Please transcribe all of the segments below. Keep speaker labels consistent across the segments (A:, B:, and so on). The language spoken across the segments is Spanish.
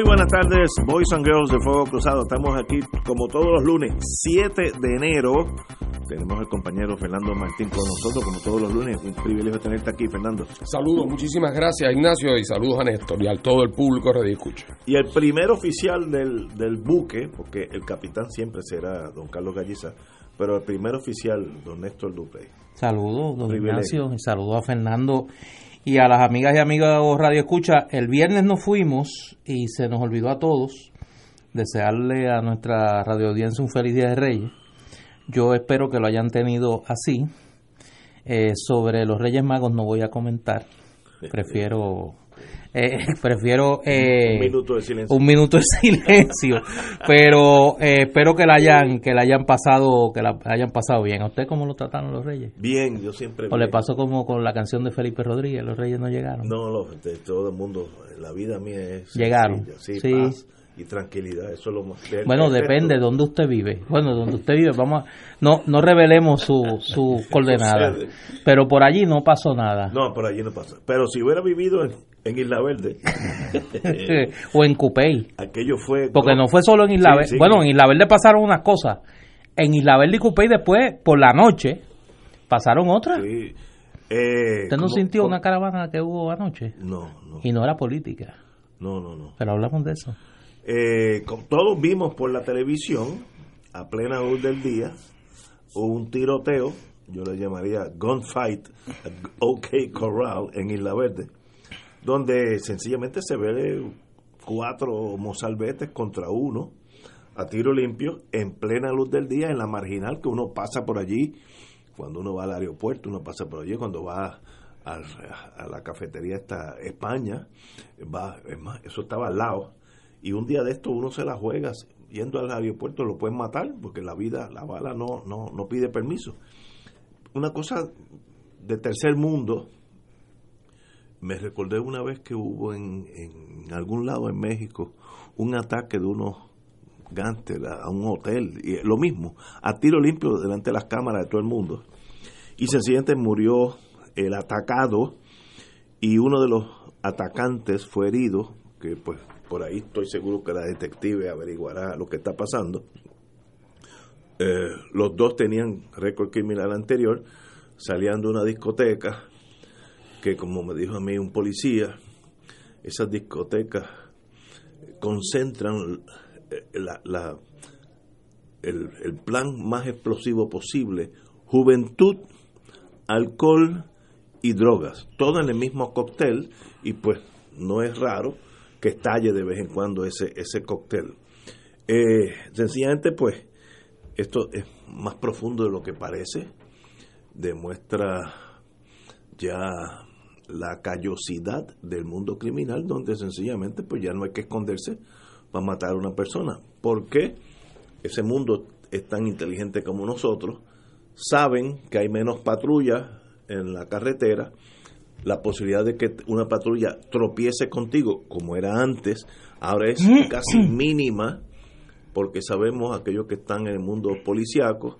A: Muy buenas tardes, Boys and Girls de Fuego Cruzado. Estamos aquí como todos los lunes, 7 de enero. Tenemos al compañero Fernando Martín con nosotros, como todos los lunes. Un privilegio tenerte aquí, Fernando.
B: Saludos, muchísimas gracias, Ignacio, y saludos a Néstor y a todo el público Radio Escucha.
A: Y el primer oficial del, del buque, porque el capitán siempre será don Carlos Galliza, pero el primer oficial, don Néstor Duprey.
C: Saludos, don
A: Privilegio.
C: Ignacio, y saludos a Fernando y a las amigas y amigos Radio Escucha. El viernes nos fuimos y se nos olvidó a todos desearle a nuestra radio audiencia un feliz Día de Reyes. Yo espero que lo hayan tenido así. Eh, sobre los Reyes Magos no voy a comentar. Prefiero eh, prefiero eh,
A: Un minuto de silencio.
C: un minuto de silencio. Pero eh, espero que la hayan que la hayan pasado que la hayan pasado bien. A usted cómo lo trataron los reyes
A: Bien, yo siempre...
C: o le pasó como con la canción de Felipe Rodríguez los reyes no llegaron
A: No, de todo el mundo, la vida mía es...
C: Llegaron,
A: sencilla, sí,
C: sí.
A: paz y tranquilidad, eso es lo más...
C: bueno depende de dónde usted vive bueno donde usted vive vamos a, no no revelemos su su coordenada pero por allí no pasó nada
A: No, por allí no pasa. Pero si hubiera vivido en, en Isla Verde,
C: o en Cupey
A: aquello fue...
C: Porque no fue solo en Isla
A: Sí,
C: Verde.
A: sí.
C: Bueno, en Isla Verde pasaron unas cosas. En Isla Verde y Cupey después, por la noche, pasaron otras.
A: Sí. Eh,
C: ¿Usted no sintió una caravana que hubo anoche?
A: No, no,
C: Y no era política.
A: no, no. no.
C: Pero hablamos de eso.
A: Eh, todos vimos por la televisión, a plena luz del día, un tiroteo, yo le llamaría gunfight, OK Corral, en Isla Verde, donde sencillamente se ve cuatro mozalbetes contra uno, a tiro limpio, en plena luz del día, en la marginal, que uno pasa por allí, cuando uno va al aeropuerto, uno pasa por allí, cuando va a la cafetería esta España, va, es más, eso estaba al lado, y un día de esto uno se la juega yendo al aeropuerto lo pueden matar porque la vida la bala no no no pide permiso. Una cosa de tercer mundo me recordé una vez que hubo en, en algún lado en México un ataque de unos gánster a, un hotel y lo mismo a tiro limpio delante de las cámaras de todo el mundo. Y sencillamente murió el atacado y uno de los atacantes fue herido, que pues por ahí estoy seguro que la detective averiguará lo que está pasando. Eh, los dos tenían récord criminal anterior, salían de una discoteca, que como me dijo a mí un policía, esas discotecas concentran eh, la, el plan más explosivo posible, juventud, alcohol y drogas, todo en el mismo cóctel y pues no es raro que estalle de vez en cuando ese, ese cóctel. Eh, sencillamente pues esto es más profundo de lo que parece, demuestra ya la callosidad del mundo criminal donde sencillamente pues ya no hay que esconderse para matar a una persona. ¿Por qué? Ese mundo es tan inteligente como nosotros, saben que hay menos patrullas en la carretera, la posibilidad de que una patrulla tropiece contigo, como era antes, ahora es casi mínima, porque sabemos aquellos que están en el mundo policiaco,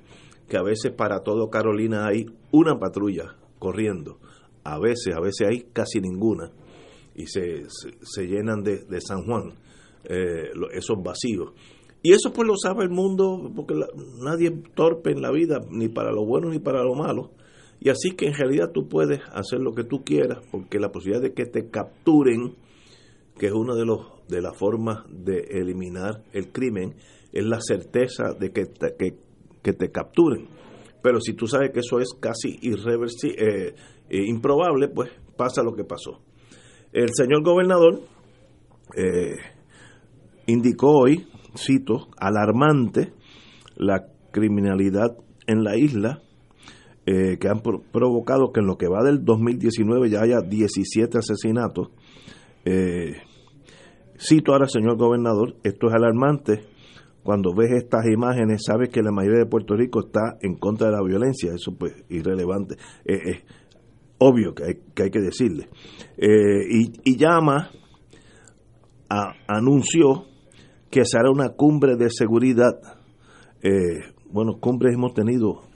A: que a veces para todo Carolina hay una patrulla corriendo, a veces, a veces hay casi ninguna, y se, se, se llenan de, de San Juan eh, esos vacíos. Y eso pues lo sabe el mundo, porque la- nadie es torpe en la vida, ni para lo bueno ni para lo malo. Y así que en realidad tú puedes hacer lo que tú quieras, porque la posibilidad de que te capturen, que es una de los de las formas de eliminar el crimen, es la certeza de que te, que, te capturen. Pero si tú sabes que eso es casi irreversible, improbable, pues pasa lo que pasó. El señor gobernador eh, indicó hoy, cito, alarmante la criminalidad en la isla eh, que han provocado que en lo que va del 2019 ya haya 17 asesinatos. Eh, cito ahora, señor gobernador, esto es alarmante. Cuando ves estas imágenes, sabes que la mayoría de Puerto Rico está en contra de la violencia. Eso, pues, irrelevante. es obvio que hay que, hay que decirle. Eh, y, y, llama, anunció que se hará una cumbre de seguridad. bueno, cumbres hemos tenido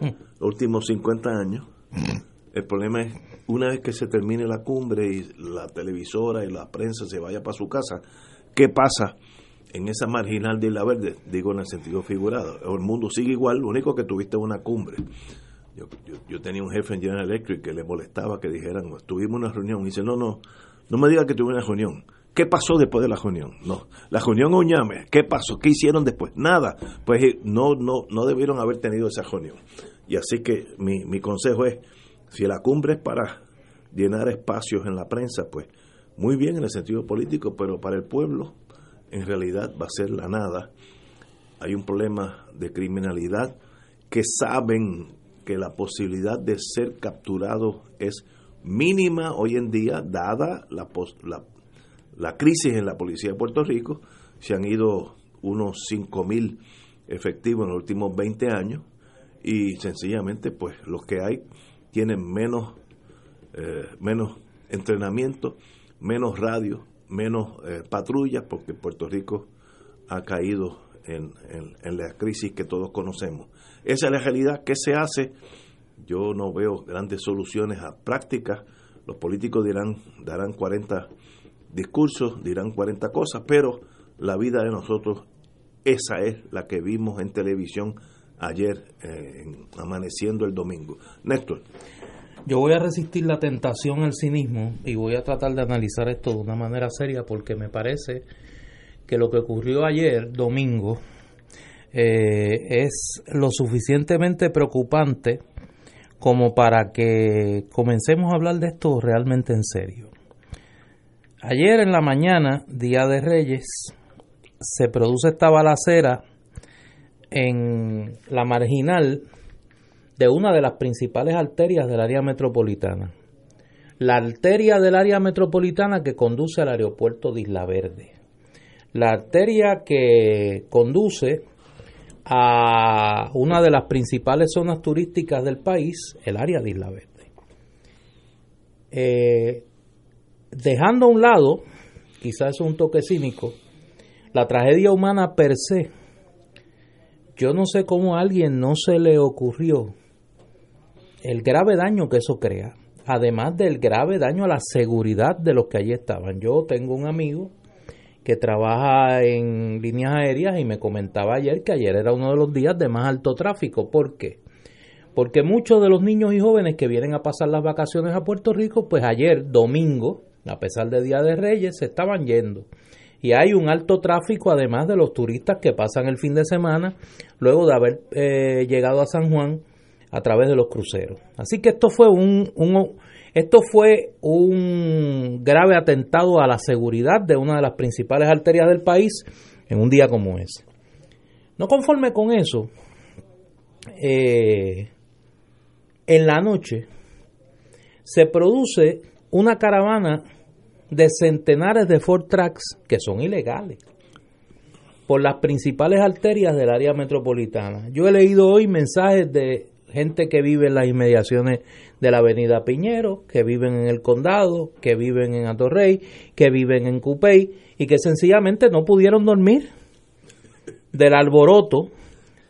A: los últimos 50 años. El problema es, una vez que se termine la cumbre y la televisora y la prensa se vaya para su casa, ¿qué pasa en esa marginal de la Verde? Digo en el sentido figurado. El mundo sigue igual, lo único que tuviste una cumbre. Yo, yo, tenía un jefe en General Electric que le molestaba que dijeran, tuvimos una reunión. Y dice, no, no, no me diga que tuve una reunión. ¿Qué pasó después de la reunión? No, la reunión Oñame, ¿qué pasó? ¿Qué hicieron después? Nada. Pues eh, no, no, no debieron haber tenido esa reunión. Y así que mi, mi consejo es, si la cumbre es para llenar espacios en la prensa, pues muy bien en el sentido político, pero para el pueblo en realidad va a ser la nada. Hay un problema de criminalidad que saben que la posibilidad de ser capturado es mínima hoy en día, dada la, la, la crisis en la policía de Puerto Rico. Se han ido unos 5.000 efectivos en los últimos 20 años y sencillamente pues los que hay tienen menos eh, menos entrenamiento menos radio menos eh, patrullas porque Puerto Rico ha caído en, en, la crisis que todos conocemos. Esa es la realidad. ¿qué se hace? yo no veo grandes soluciones a prácticas. Los políticos dirán darán 40 discursos dirán 40 cosas pero la vida de nosotros esa es la que vimos en televisión ayer, eh, amaneciendo el domingo. Néstor.
C: Yo voy a resistir la tentación al cinismo y voy a tratar de analizar esto de una manera seria porque me parece que lo que ocurrió ayer, domingo, eh, es lo suficientemente preocupante como para que comencemos a hablar de esto realmente en serio. Ayer en la mañana, Día de Reyes, se produce esta balacera en la marginal de una de las principales arterias del área metropolitana. La arteria del área metropolitana que conduce al aeropuerto de Isla Verde. La arteria que conduce a una de las principales zonas turísticas del país, el área de Isla Verde. Eh, dejando a un lado, quizás es un toque cínico, la tragedia humana per se, yo no sé cómo a alguien no se le ocurrió el grave daño que eso crea, además del grave daño a la seguridad de los que allí estaban. Yo tengo un amigo que trabaja en líneas aéreas y me comentaba ayer que ayer era uno de los días de más alto tráfico. ¿Por qué? Porque muchos de los niños y jóvenes que vienen a pasar las vacaciones a Puerto Rico, pues ayer, domingo, a pesar de Día de Reyes, se estaban yendo y hay un alto tráfico además de los turistas que pasan el fin de semana luego de haber eh, llegado a San Juan a través de los cruceros. Así que esto fue un, esto fue un grave atentado a la seguridad de una de las principales arterias del país en un día como ese. No conforme con eso, eh, en la noche se produce una caravana de centenares de Ford Tracks que son ilegales por las principales arterias del área metropolitana. Yo he leído hoy mensajes de gente que vive en las inmediaciones de la avenida Piñero, que viven en el condado, que viven en Atorrey, que viven en Cupey y que sencillamente no pudieron dormir del alboroto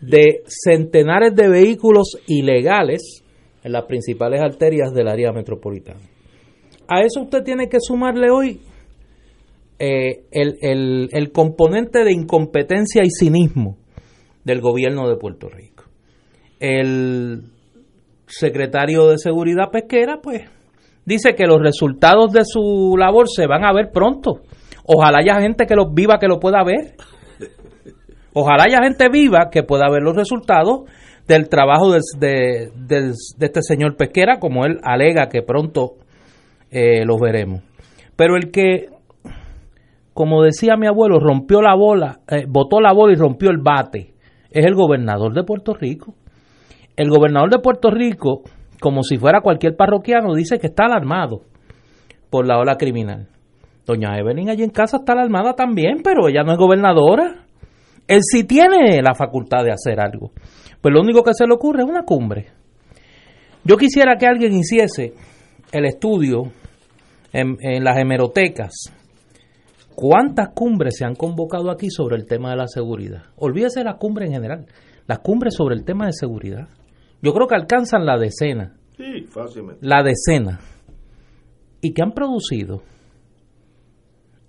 C: de centenares de vehículos ilegales en las principales arterias del área metropolitana. A eso usted tiene que sumarle hoy eh, el, componente de incompetencia y cinismo del gobierno de Puerto Rico. El secretario de Seguridad Pesquera, pues, dice que los resultados de su labor se van a ver pronto. Ojalá haya gente que los viva que lo pueda ver. Ojalá haya gente viva que pueda ver los resultados del trabajo de, de este señor Pesquera, como él alega que pronto eh, los veremos. Pero el que como decía mi abuelo, rompió la bola, eh, botó la bola y rompió el bate. Es el gobernador de Puerto Rico. El gobernador de Puerto Rico, como si fuera cualquier parroquiano, dice que está alarmado por la ola criminal. Doña Evelyn allí en casa está alarmada también, pero ella no es gobernadora. Él sí tiene la facultad de hacer algo. Pues lo único que se le ocurre es una cumbre. Yo quisiera que alguien hiciese el estudio en, en las hemerotecas. ¿Cuántas cumbres se han convocado aquí sobre el tema de la seguridad? Olvídese la cumbre en general, las cumbres sobre el tema de seguridad. Yo creo que alcanzan la decena.
A: Sí, fácilmente.
C: La decena. ¿Y qué han producido?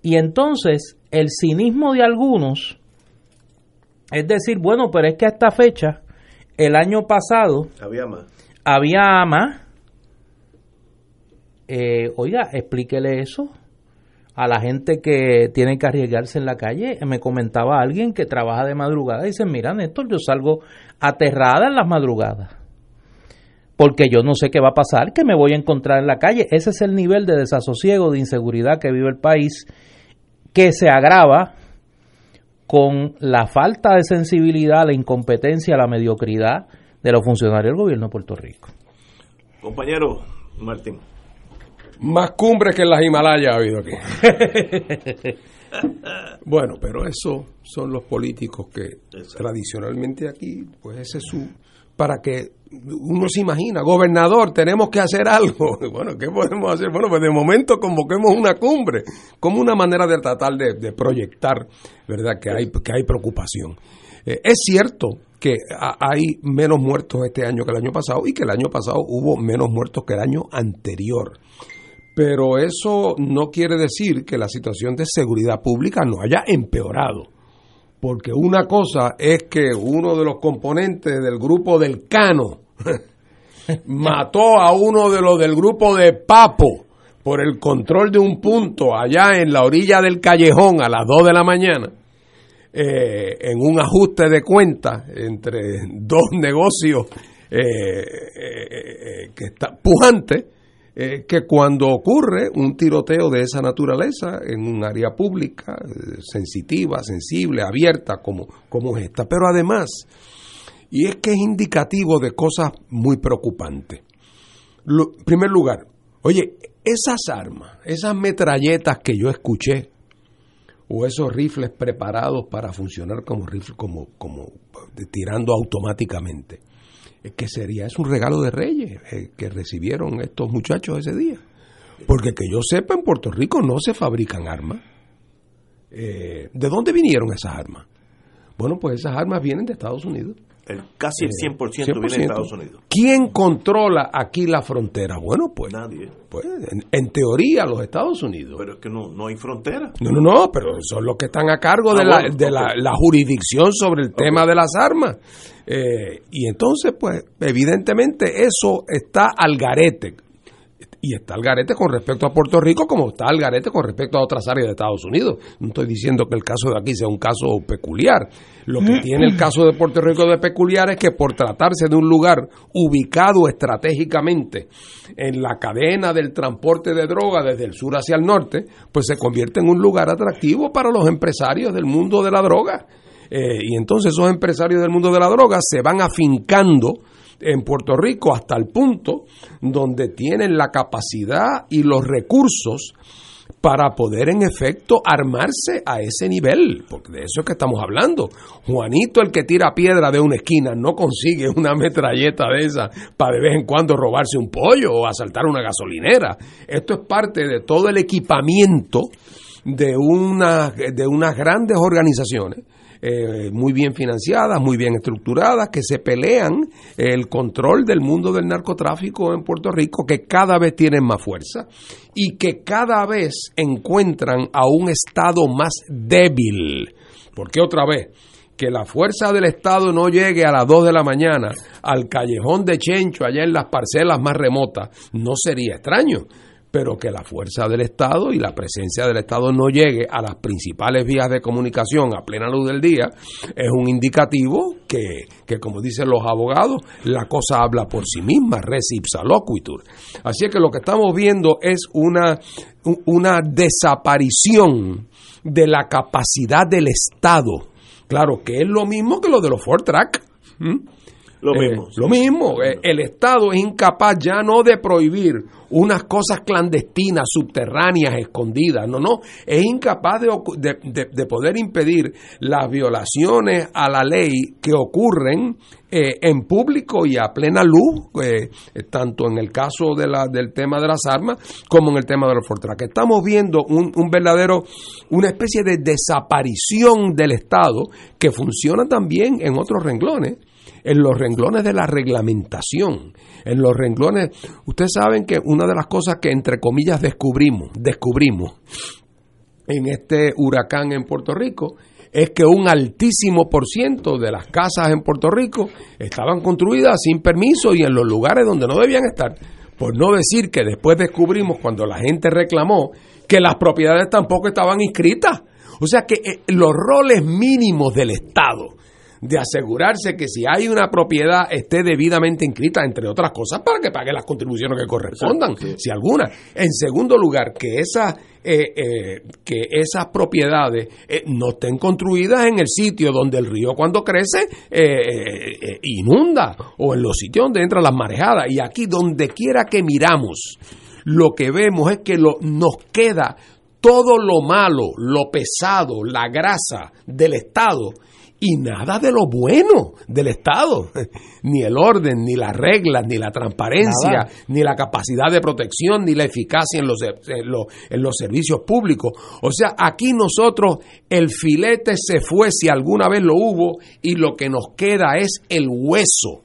C: Y entonces el cinismo de algunos es decir, bueno, pero es que a esta fecha, el año pasado,
A: Había más.
C: había más. Eh, oiga, explíquele eso a la gente que tiene que arriesgarse en la calle. Me comentaba alguien que trabaja de madrugada y dice, mira Néstor, yo salgo aterrada en las madrugadas. Porque yo no sé qué va a pasar, que me voy a encontrar en la calle. Ese es el nivel de desasosiego, de inseguridad que vive el país, que se agrava con la falta de sensibilidad, la incompetencia, la mediocridad de los funcionarios del gobierno de Puerto Rico.
A: Compañero Martín.
B: Más cumbres que en las Himalayas ha habido aquí. bueno, pero eso son los políticos que
A: Exacto.
B: tradicionalmente aquí, pues ese es su... Para que uno se imagina, gobernador, tenemos que hacer algo. Bueno, ¿qué podemos hacer? Bueno, pues de momento convoquemos una cumbre, como una manera de tratar de, de proyectar, ¿verdad? Que hay, que hay preocupación. Eh, es cierto que ha- hay menos muertos este año que el año pasado y que el año pasado hubo menos muertos que el año anterior. Pero eso no quiere decir que la situación de seguridad pública no haya empeorado. Porque una cosa es que uno de los componentes del grupo del Cano mató a uno de los del grupo de Papo por el control de un punto allá en la orilla del callejón a las 2 de la mañana, eh, en un ajuste de cuentas entre dos negocios eh, eh, que está pujante, eh, que cuando ocurre un tiroteo de esa naturaleza en un área pública, eh, sensitiva, sensible, abierta, como, como es esta, pero además, y es que es indicativo de cosas muy preocupantes. En primer lugar, oye, esas armas, esas metralletas que yo escuché, o esos rifles preparados para funcionar como rifle, como, como tirando automáticamente, que sería, es un regalo de reyes eh, que recibieron estos muchachos ese día. Porque que yo sepa, en Puerto Rico no se fabrican armas. Eh, ¿De dónde vinieron esas armas? Bueno, pues esas armas vienen de Estados Unidos.
A: El, casi el 100%, viene de Estados Unidos.
B: ¿Quién controla aquí la frontera? Bueno, pues,
A: Nadie.
B: pues en, en teoría los Estados Unidos.
A: Pero es que no, no hay frontera.
B: No, no, no, pero son los que están a cargo
A: Ah,
B: de, la, de la jurisdicción sobre el tema de las armas. Eh, y entonces, pues, evidentemente eso está al garete. Y está al garete con respecto a Puerto Rico como está al garete con respecto a otras áreas de Estados Unidos. No estoy diciendo que el caso de aquí sea un caso peculiar. Lo que tiene el caso de Puerto Rico de peculiar es que por tratarse de un lugar ubicado estratégicamente en la cadena del transporte de droga desde el sur hacia el norte, pues se convierte en un lugar atractivo para los empresarios del mundo de la droga. Eh, y entonces esos empresarios del mundo de la droga se van afincando en Puerto Rico hasta el punto donde tienen la capacidad y los recursos para poder en efecto armarse a ese nivel, porque de eso es que estamos hablando. Juanito, el que tira piedra de una esquina, no consigue una metralleta de esa para de vez en cuando robarse un pollo o asaltar una gasolinera. Esto es parte de todo el equipamiento de, una, de unas grandes organizaciones eh, muy bien financiadas, muy bien estructuradas, que se pelean el control del mundo del narcotráfico en Puerto Rico, que cada vez tienen más fuerza y que cada vez encuentran a un Estado más débil. Porque otra vez, que la fuerza del Estado no llegue a las 2 de la mañana al callejón de Chencho, allá en las parcelas más remotas, no sería extraño pero que la fuerza del Estado y la presencia del Estado no llegue a las principales vías de comunicación a plena luz del día, es un indicativo que, que como dicen los abogados, la cosa habla por sí misma, res ipsa loquitur. Así que lo que estamos viendo es una, una desaparición de la capacidad del Estado. Claro, que es lo mismo que lo de los Ford Track.
A: Lo
B: Eh,
A: mismo.
B: lo mismo. Eh, el Estado es incapaz ya no de prohibir unas cosas clandestinas, subterráneas, escondidas. No, no. Es incapaz de, de- de- de poder impedir las violaciones a la ley que ocurren eh, en público y a plena luz, eh, tanto en el caso de la, del tema de las armas como en el tema de los Fortrack. Estamos viendo un, un verdadero, una especie de desaparición del Estado que funciona también en otros renglones en los renglones de la reglamentación, en los renglones, ustedes saben que una de las cosas que entre comillas descubrimos, descubrimos en este huracán en Puerto Rico es que un altísimo por ciento de las casas en Puerto Rico estaban construidas sin permiso y en los lugares donde no debían estar. Por no decir que después descubrimos cuando la gente reclamó que las propiedades tampoco estaban inscritas. O sea que eh, los roles mínimos del Estado de asegurarse que si hay una propiedad esté debidamente inscrita, entre otras cosas, para que pague las contribuciones que correspondan,
A: Exacto, sí.
B: si alguna. En segundo lugar, que esas, eh, eh, que esas propiedades eh, no estén construidas en el sitio donde el río cuando crece eh, eh, inunda, o en los sitios donde entran las marejadas. Y aquí, donde quiera que miramos, lo que vemos es que lo, nos queda todo lo malo, lo pesado, la grasa del Estado y nada de lo bueno del Estado, ni el orden, ni las reglas, ni la transparencia,
C: Nada.
B: ni la capacidad de protección, ni la eficacia en los, en los, en los servicios públicos. O sea, aquí nosotros el filete se fue si alguna vez lo hubo y lo que nos queda es el hueso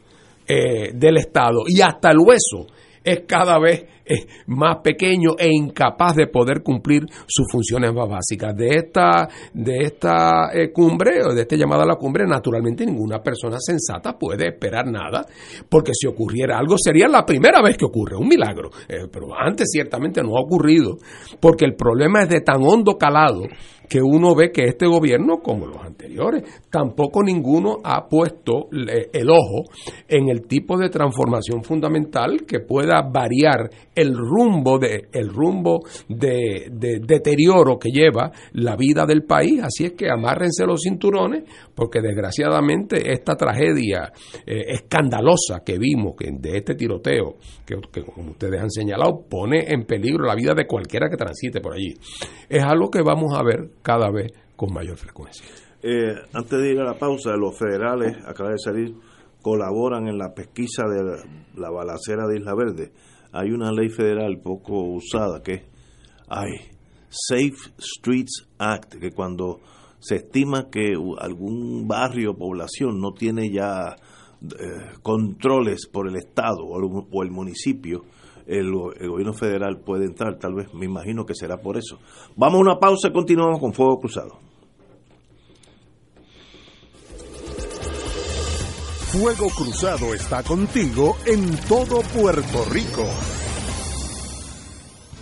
B: eh, del Estado y hasta el hueso es cada vez eh, más pequeño e incapaz de poder cumplir sus funciones más básicas. De esta, de esta eh, cumbre, o de esta llamada a la cumbre, naturalmente ninguna persona sensata puede esperar nada, porque si ocurriera algo sería la primera vez que ocurre, un milagro. Eh, pero antes ciertamente no ha ocurrido, porque el problema es de tan hondo calado que uno ve que este gobierno, como los anteriores, tampoco ninguno ha puesto el ojo en el tipo de transformación fundamental que pueda variar el rumbo de el rumbo de, de deterioro que lleva la vida del país. Así es que amárrense los cinturones, porque desgraciadamente esta tragedia eh, escandalosa que vimos que de este tiroteo, que como ustedes han señalado, pone en peligro la vida de cualquiera que transite por allí. Es algo que vamos a ver cada vez con mayor frecuencia.
A: Eh, antes de ir a la pausa, los federales, acaba de salir, colaboran en la pesquisa de la, la balacera de Isla Verde. Hay una ley federal poco usada que es Safe Streets Act, que cuando se estima que algún barrio o población no tiene ya eh, controles por el Estado o el municipio, el, go- el gobierno federal puede entrar, tal vez, me imagino que será por eso. Vamos a una pausa y continuamos con Fuego Cruzado.
D: Fuego Cruzado está contigo en todo Puerto Rico.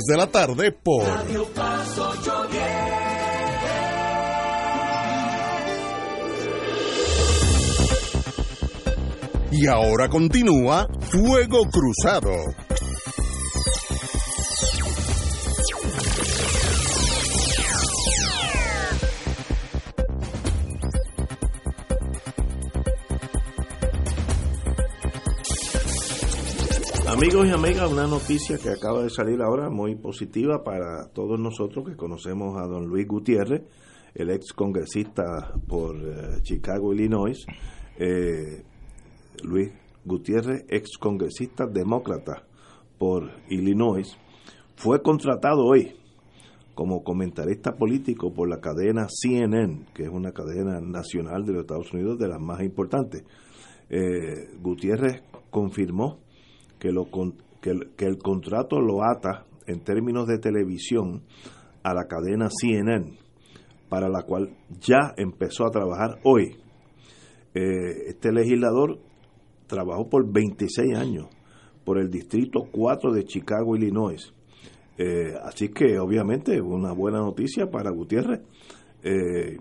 D: de la tarde por
E: Radio Paz 810.
D: Y ahora continúa Fuego Cruzado.
A: Amigos y amigas, una noticia que acaba de salir ahora muy positiva para todos nosotros que conocemos a don Luis Gutiérrez, el ex congresista por eh, Chicago, Illinois. Eh, Luis Gutiérrez, ex congresista demócrata por Illinois, fue contratado hoy como comentarista político por la cadena CNN, que es una cadena nacional de los Estados Unidos de las más importantes. Eh, Gutiérrez confirmó que, el contrato lo ata en términos de televisión a la cadena CNN, para la cual ya empezó a trabajar hoy. Eh, este legislador trabajó por 26 años por el Distrito 4 de Chicago, Illinois. Eh, así que obviamente una buena noticia para Gutiérrez. Eh,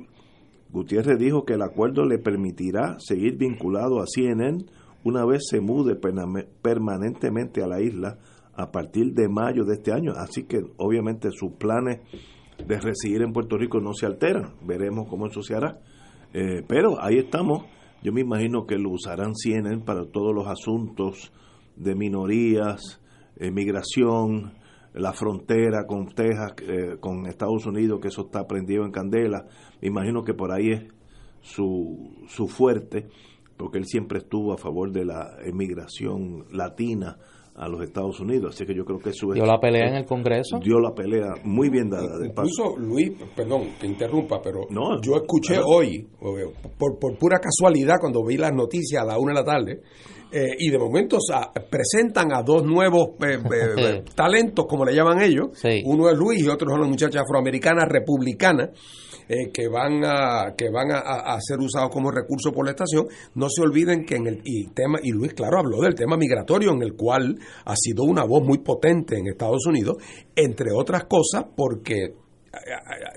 A: Gutiérrez dijo que el acuerdo le permitirá seguir vinculado a CNN una vez se mude permanentemente a la isla a partir de mayo de este año. Así que obviamente sus planes de residir en Puerto Rico no se alteran. Veremos cómo eso se hará. Eh, pero ahí estamos. Yo me imagino que lo usarán CNN para todos los asuntos de minorías, migración, la frontera con Texas, eh, con Estados Unidos, que eso está prendido en candela. Me imagino que por ahí es su, su fuerte, porque él siempre estuvo a favor de la emigración latina a los Estados Unidos. Así que yo creo que eso es-
C: Dio la pelea en el Congreso.
A: dio la pelea muy bien dada. de paso.
B: Incluso, Luis, perdón, que interrumpa, pero
A: No,
B: yo escuché
A: claro.
B: hoy, por, por pura casualidad, cuando vi las noticias a la una de la tarde, eh, y de momento presentan a dos nuevos eh, eh, talentos, como le llaman ellos.
C: Sí.
B: Uno es Luis y otro son las muchachas afroamericanas republicanas. Eh, que van a que van a, ser usados como recurso por la estación no se olviden que en el y tema y Luis claro habló del tema migratorio en el cual ha sido una voz muy potente en Estados Unidos entre otras cosas porque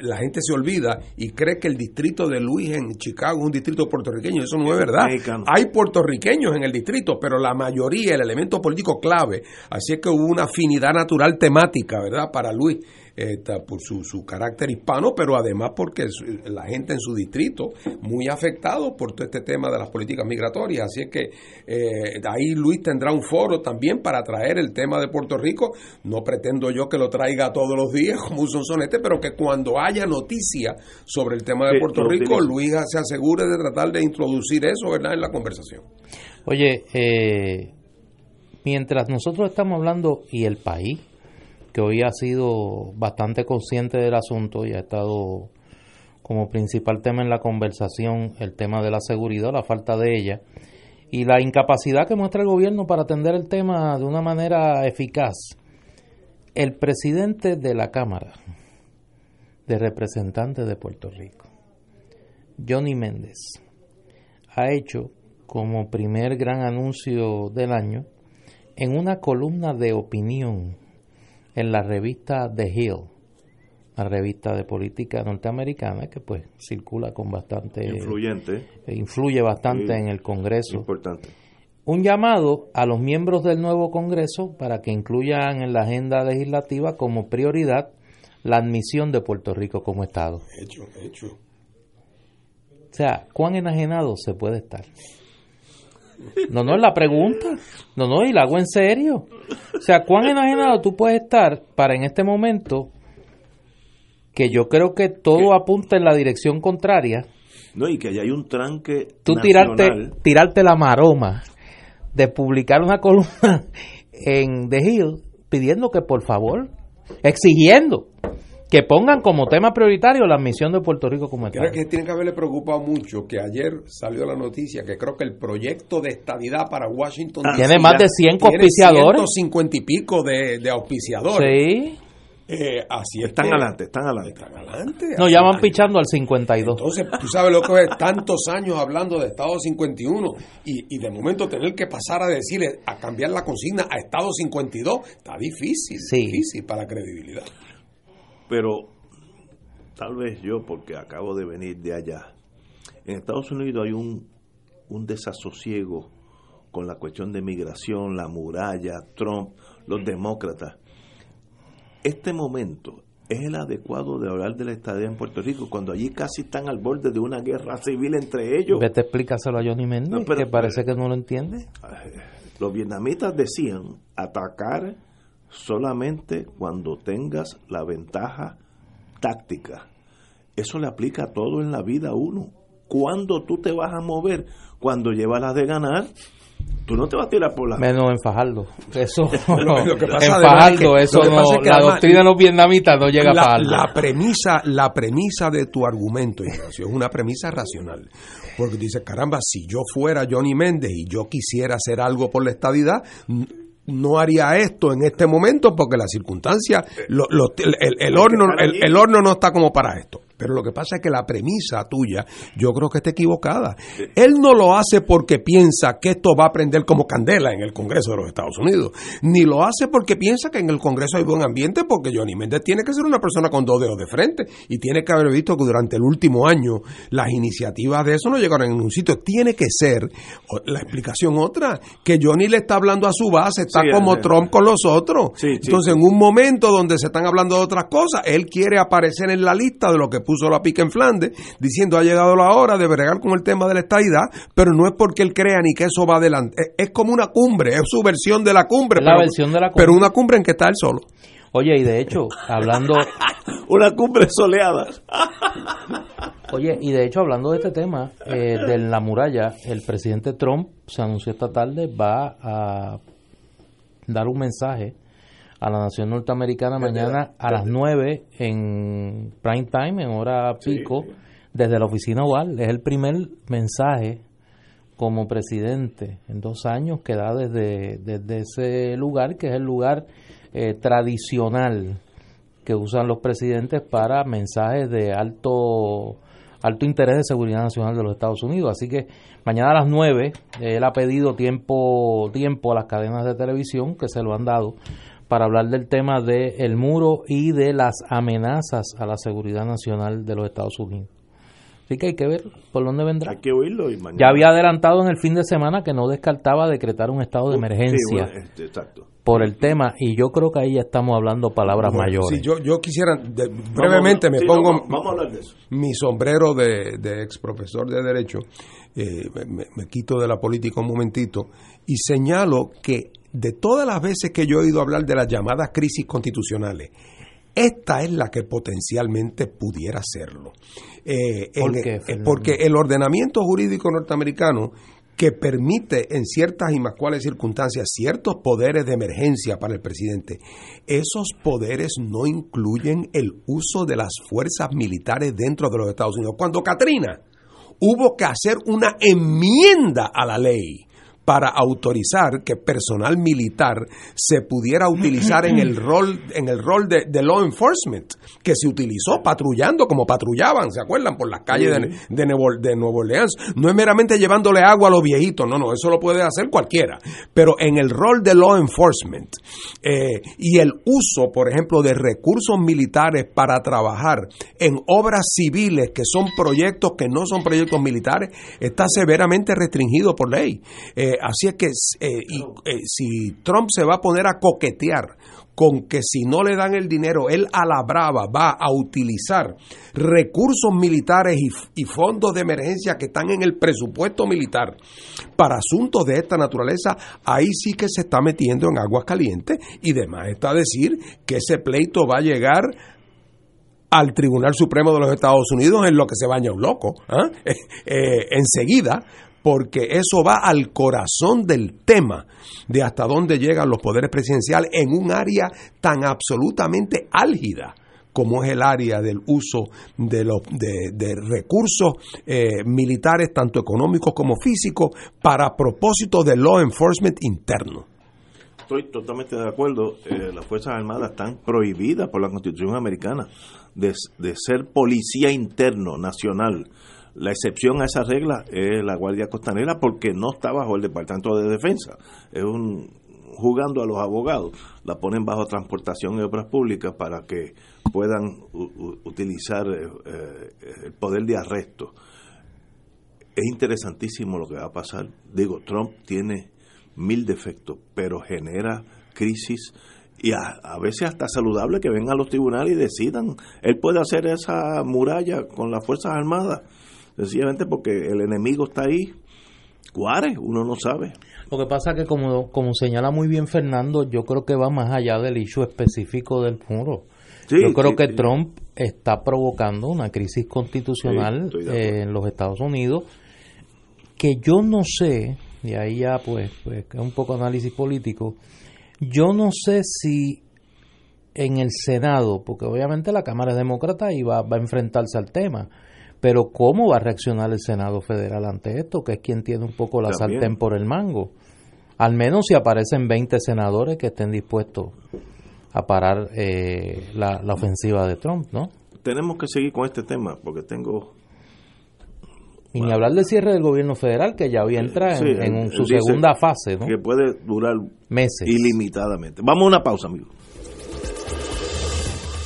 B: la gente se olvida y cree que el distrito de Luis en Chicago es un distrito puertorriqueño. Eso no es verdad.
A: Mexicano.
B: Hay puertorriqueños en el distrito, pero la mayoría, el elemento político clave, así es que hubo una afinidad natural temática, ¿verdad? Para Luis, eh, ta- por su, su carácter hispano, pero además porque la gente en su distrito muy afectado por todo este tema de las políticas migratorias. Así es que eh, ahí Luis tendrá un foro también para traer el tema de Puerto Rico. No pretendo yo que lo traiga todos los días como un sonsonete, pero que cuando haya noticia sobre el tema de
A: Sí,
B: Puerto Rico. Luis se asegure de tratar de introducir eso, ¿verdad?, en la conversación.
C: Oye, eh, mientras nosotros estamos hablando y el país, que hoy ha sido bastante consciente del asunto y ha estado como principal tema en la conversación el tema de la seguridad, la falta de ella, y la incapacidad que muestra el gobierno para atender el tema de una manera eficaz. El presidente de la Cámara de Representantes de Puerto Rico, Johnny Méndez, ha hecho como primer gran anuncio del año en una columna de opinión en la revista The Hill, la revista de política norteamericana que pues circula con bastante
A: Influyente.
C: eh, influye bastante
A: Sí.
C: en el Congreso.
A: Importante.
C: Un llamado a los miembros del nuevo Congreso para que incluyan en la agenda legislativa como prioridad la admisión de Puerto Rico como Estado.
B: Hecho, hecho.
C: O sea, ¿cuán enajenado se puede estar? No, no es la pregunta. No, no, y la hago en serio. O sea, ¿cuán enajenado tú puedes estar para en este momento que yo creo que todo apunta en la dirección contraria,
A: No, y que allá hay un tranque
C: tú tirarte, tirarte la maroma de publicar una columna en The Hill pidiendo que por favor, exigiendo que pongan como tema prioritario la admisión de Puerto Rico como Estado.
B: Creo que tiene que haberle preocupado mucho que ayer salió la noticia que creo que el proyecto de estadidad para Washington
A: Ah,
C: Tiene más de 100
B: tiene
C: auspiciadores.
B: 150 y pico de, de auspiciadores.
C: Sí.
B: Eh, así es
A: Están
B: que-
A: adelante, están adelante.
B: Están adelante.
C: No, ya van pichando al 52.
B: Entonces, tú sabes lo que es tantos años hablando de Estado 51 y, y de momento tener que pasar a decirle, a cambiar la consigna a Estado 52, está difícil,
C: Sí.
B: difícil para la credibilidad.
A: Pero tal vez yo, porque acabo de venir de allá, en Estados Unidos hay un, un desasosiego con la cuestión de migración, la muralla, Trump, los demócratas. Este momento es el adecuado de hablar de la estadía en Puerto Rico, cuando allí casi están al borde de una guerra civil entre ellos.
C: Vete, explícaselo a Johnny Méndez,
A: No, pero-
C: que parece que no lo entiende.
A: Los vietnamitas decían atacar solamente cuando tengas la ventaja táctica. Eso le aplica a todo en la vida a uno. ¿Cuándo tú te vas a mover? Cuando llevas la de ganar, tú no te vas a tirar por la...
C: Menos en Fajardo. Eso,
B: Lo- lo que pasa
C: en
B: es
C: Fajardo,
B: que-
C: eso
B: lo que
C: no,
B: es que
C: la
B: además-
C: doctrina de los vietnamitas no llega a
B: la,
C: Fajardo.
B: la premisa, la premisa de tu argumento, Ignacio, es una premisa racional. Porque dices, caramba, si yo fuera Johnny Méndez y yo quisiera hacer algo por la estadidad, no haría esto en este momento porque las circunstancias, lo- lo- el, el- el horno, el, el horno no está como para esto. Pero lo que pasa es que la premisa tuya, yo creo que está equivocada. Él no lo hace porque piensa que esto va a prender como candela en el Congreso de los Estados Unidos, ni lo hace porque piensa que en el Congreso hay buen ambiente, porque Johnny Méndez tiene que ser una persona con dos dedos de frente y tiene que haber visto que durante el último año las iniciativas de eso no llegaron en un sitio. Tiene que ser la explicación otra, que Johnny le está hablando a su base, está
A: Sí,
B: como
A: sí.
B: Trump con los otros.
A: Sí,
B: Entonces,
A: sí.
B: en un momento donde se están hablando de otras cosas, él quiere aparecer en la lista de lo que puso la pica en Flandes, diciendo ha llegado la hora de bregar con el tema de la estadidad, pero no es porque él crea ni que eso va adelante. Es, es como una cumbre, es su versión de la cumbre.
C: Es la
B: pero,
C: versión de la cumbre.
B: Pero una cumbre en que está él solo.
C: Oye, y de hecho, hablando,
A: Una cumbre soleada.
C: oye, y de hecho, hablando de este tema, eh, de la muralla, el presidente Trump se anunció esta tarde, va a dar un mensaje a la nación norteamericana mañana a las 9 en prime time, en hora pico, desde la oficina oval. Es el primer mensaje como presidente en dos años que da desde, desde ese lugar, que es el lugar eh, tradicional que usan los presidentes para mensajes de alto alto interés de seguridad nacional de los Estados Unidos. Así que mañana a las 9 él ha pedido tiempo tiempo a las cadenas de televisión que se lo han dado para hablar del tema del el muro y de las amenazas a la seguridad nacional de los Estados Unidos. Así que hay que ver por dónde vendrá.
A: Hay que oírlo y mañana...
C: Ya había adelantado en el fin de semana que no descartaba decretar un estado de
A: Sí,
C: emergencia
A: bueno, este, exacto.
C: por el tema y yo creo que ahí ya estamos hablando palabras
B: Bueno,
C: mayores.
B: Yo, yo quisiera, de- brevemente me
A: Sí,
B: pongo
A: Vamos, vamos a hablar de eso.
B: mi sombrero de, de ex profesor de Derecho, eh, me, me- me quito de la política un momentito y señalo que de todas las veces que yo he oído hablar de las llamadas crisis constitucionales, esta es la que potencialmente pudiera serlo. Eh,
C: ¿Por
B: en-
C: qué,
B: eh, porque el ordenamiento jurídico norteamericano que permite en ciertas y más cuales circunstancias ciertos poderes de emergencia para el presidente, esos poderes no incluyen el uso de las fuerzas militares dentro de los Estados Unidos. Cuando Katrina hubo que hacer una enmienda a la ley para autorizar que personal militar se pudiera utilizar en el rol en el rol de, de law enforcement que se utilizó patrullando como patrullaban, ¿se acuerdan? Por las calles de, de, Nuevo, de Nuevo Orleans. No es meramente llevándole agua a los viejitos, no, no, eso lo puede hacer cualquiera. Pero en el rol de law enforcement eh, y el uso, por ejemplo, de recursos militares para trabajar en obras civiles que son proyectos que no son proyectos militares, está severamente restringido por ley. Eh, así es que eh, eh, si Trump se va a poner a coquetear con que si no le dan el dinero, él a la brava va a utilizar recursos militares y, fondos de emergencia que están en el presupuesto militar para asuntos de esta naturaleza, ahí sí que se está metiendo en aguas calientes y demás está decir que ese pleito va a llegar al Tribunal Supremo de los Estados Unidos en lo que se baña un loco, ¿eh? Eh, enseguida, porque eso va al corazón del tema de hasta dónde llegan los poderes presidenciales en un área tan absolutamente álgida como es el área del uso de, los, de, recursos eh, militares, tanto económicos como físicos, para propósitos de law enforcement interno.
A: Estoy totalmente de acuerdo. Eh, las Fuerzas Armadas están prohibidas por la Constitución americana de, de ser policía interno nacional. La excepción a esa regla es la Guardia Costanera porque no está bajo el Departamento de Defensa. Es un jugando a los abogados. La ponen bajo transportación y obras públicas para que puedan utilizar eh, eh, el poder de arresto. Es interesantísimo lo que va a pasar. Digo, Trump tiene mil defectos, pero genera crisis y a, a, veces hasta saludable que vengan a los tribunales y decidan. Él puede hacer esa muralla con las Fuerzas Armadas sencillamente porque el enemigo está ahí. Cuare, uno no sabe.
C: Lo que pasa que como, como señala muy bien Fernando, yo creo que va más allá del issue específico del muro. Sí, yo creo sí, que sí. Trump está provocando una crisis constitucional eh, en los Estados Unidos que yo no sé, y ahí ya pues, pues es un poco análisis político, yo no sé si en el Senado, porque obviamente la Cámara es demócrata y va, va a enfrentarse al tema, pero ¿cómo va a reaccionar el Senado Federal ante esto? Que es quien tiene un poco la También. sartén por el mango. Al menos si aparecen 20 senadores que estén dispuestos a parar eh, la, la, ofensiva de Trump, ¿no?
A: Tenemos que seguir con este tema porque tengo...
C: Y ni hablar del cierre del gobierno federal, que ya hoy entra sí, en, en su segunda fase, ¿no?
A: Que puede durar
C: meses.
A: Ilimitadamente. Vamos a una pausa, amigos.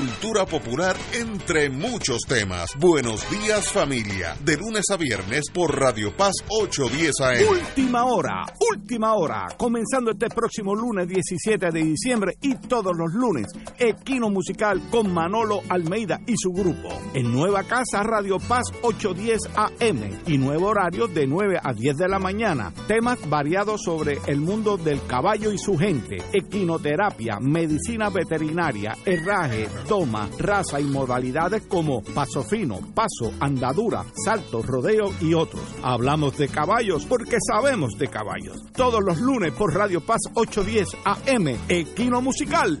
D: cultura popular, entre muchos temas. Buenos días familia, de lunes a viernes por Radio Paz 810 AM.
F: Última hora, última hora, comenzando este próximo lunes 17 de diciembre y todos los lunes, Equino Musical con Manolo Almeida y su grupo. En Nueva Casa Radio Paz 810 AM y nuevo horario de 9 a 10 de la mañana. Temas variados sobre el mundo del caballo y su gente, equinoterapia, medicina veterinaria, herraje, dom forma, raza y modalidades como paso fino, paso, andadura, salto, rodeo y otros. Hablamos de caballos porque sabemos de caballos. Todos los lunes por Radio Paz 810 AM, Equino Musical.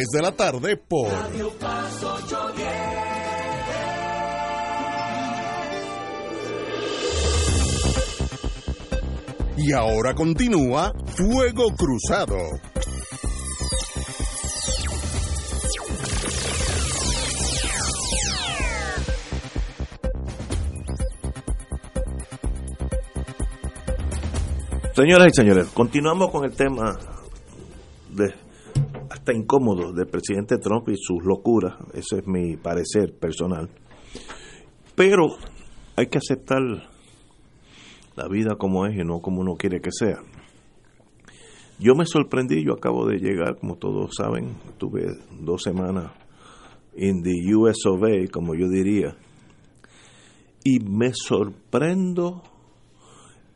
D: de la tarde por
E: Radio Paz 810.
D: Y ahora continúa Fuego Cruzado.
A: Señoras y señores, continuamos con el tema de hasta incómodo del presidente Trump y sus locuras. Ese es mi parecer personal. Pero hay que aceptar la vida como es y no como uno quiere que sea. Yo me sorprendí, yo acabo de llegar, como todos saben, tuve dos semanas en the US of A, como yo diría, y me sorprendo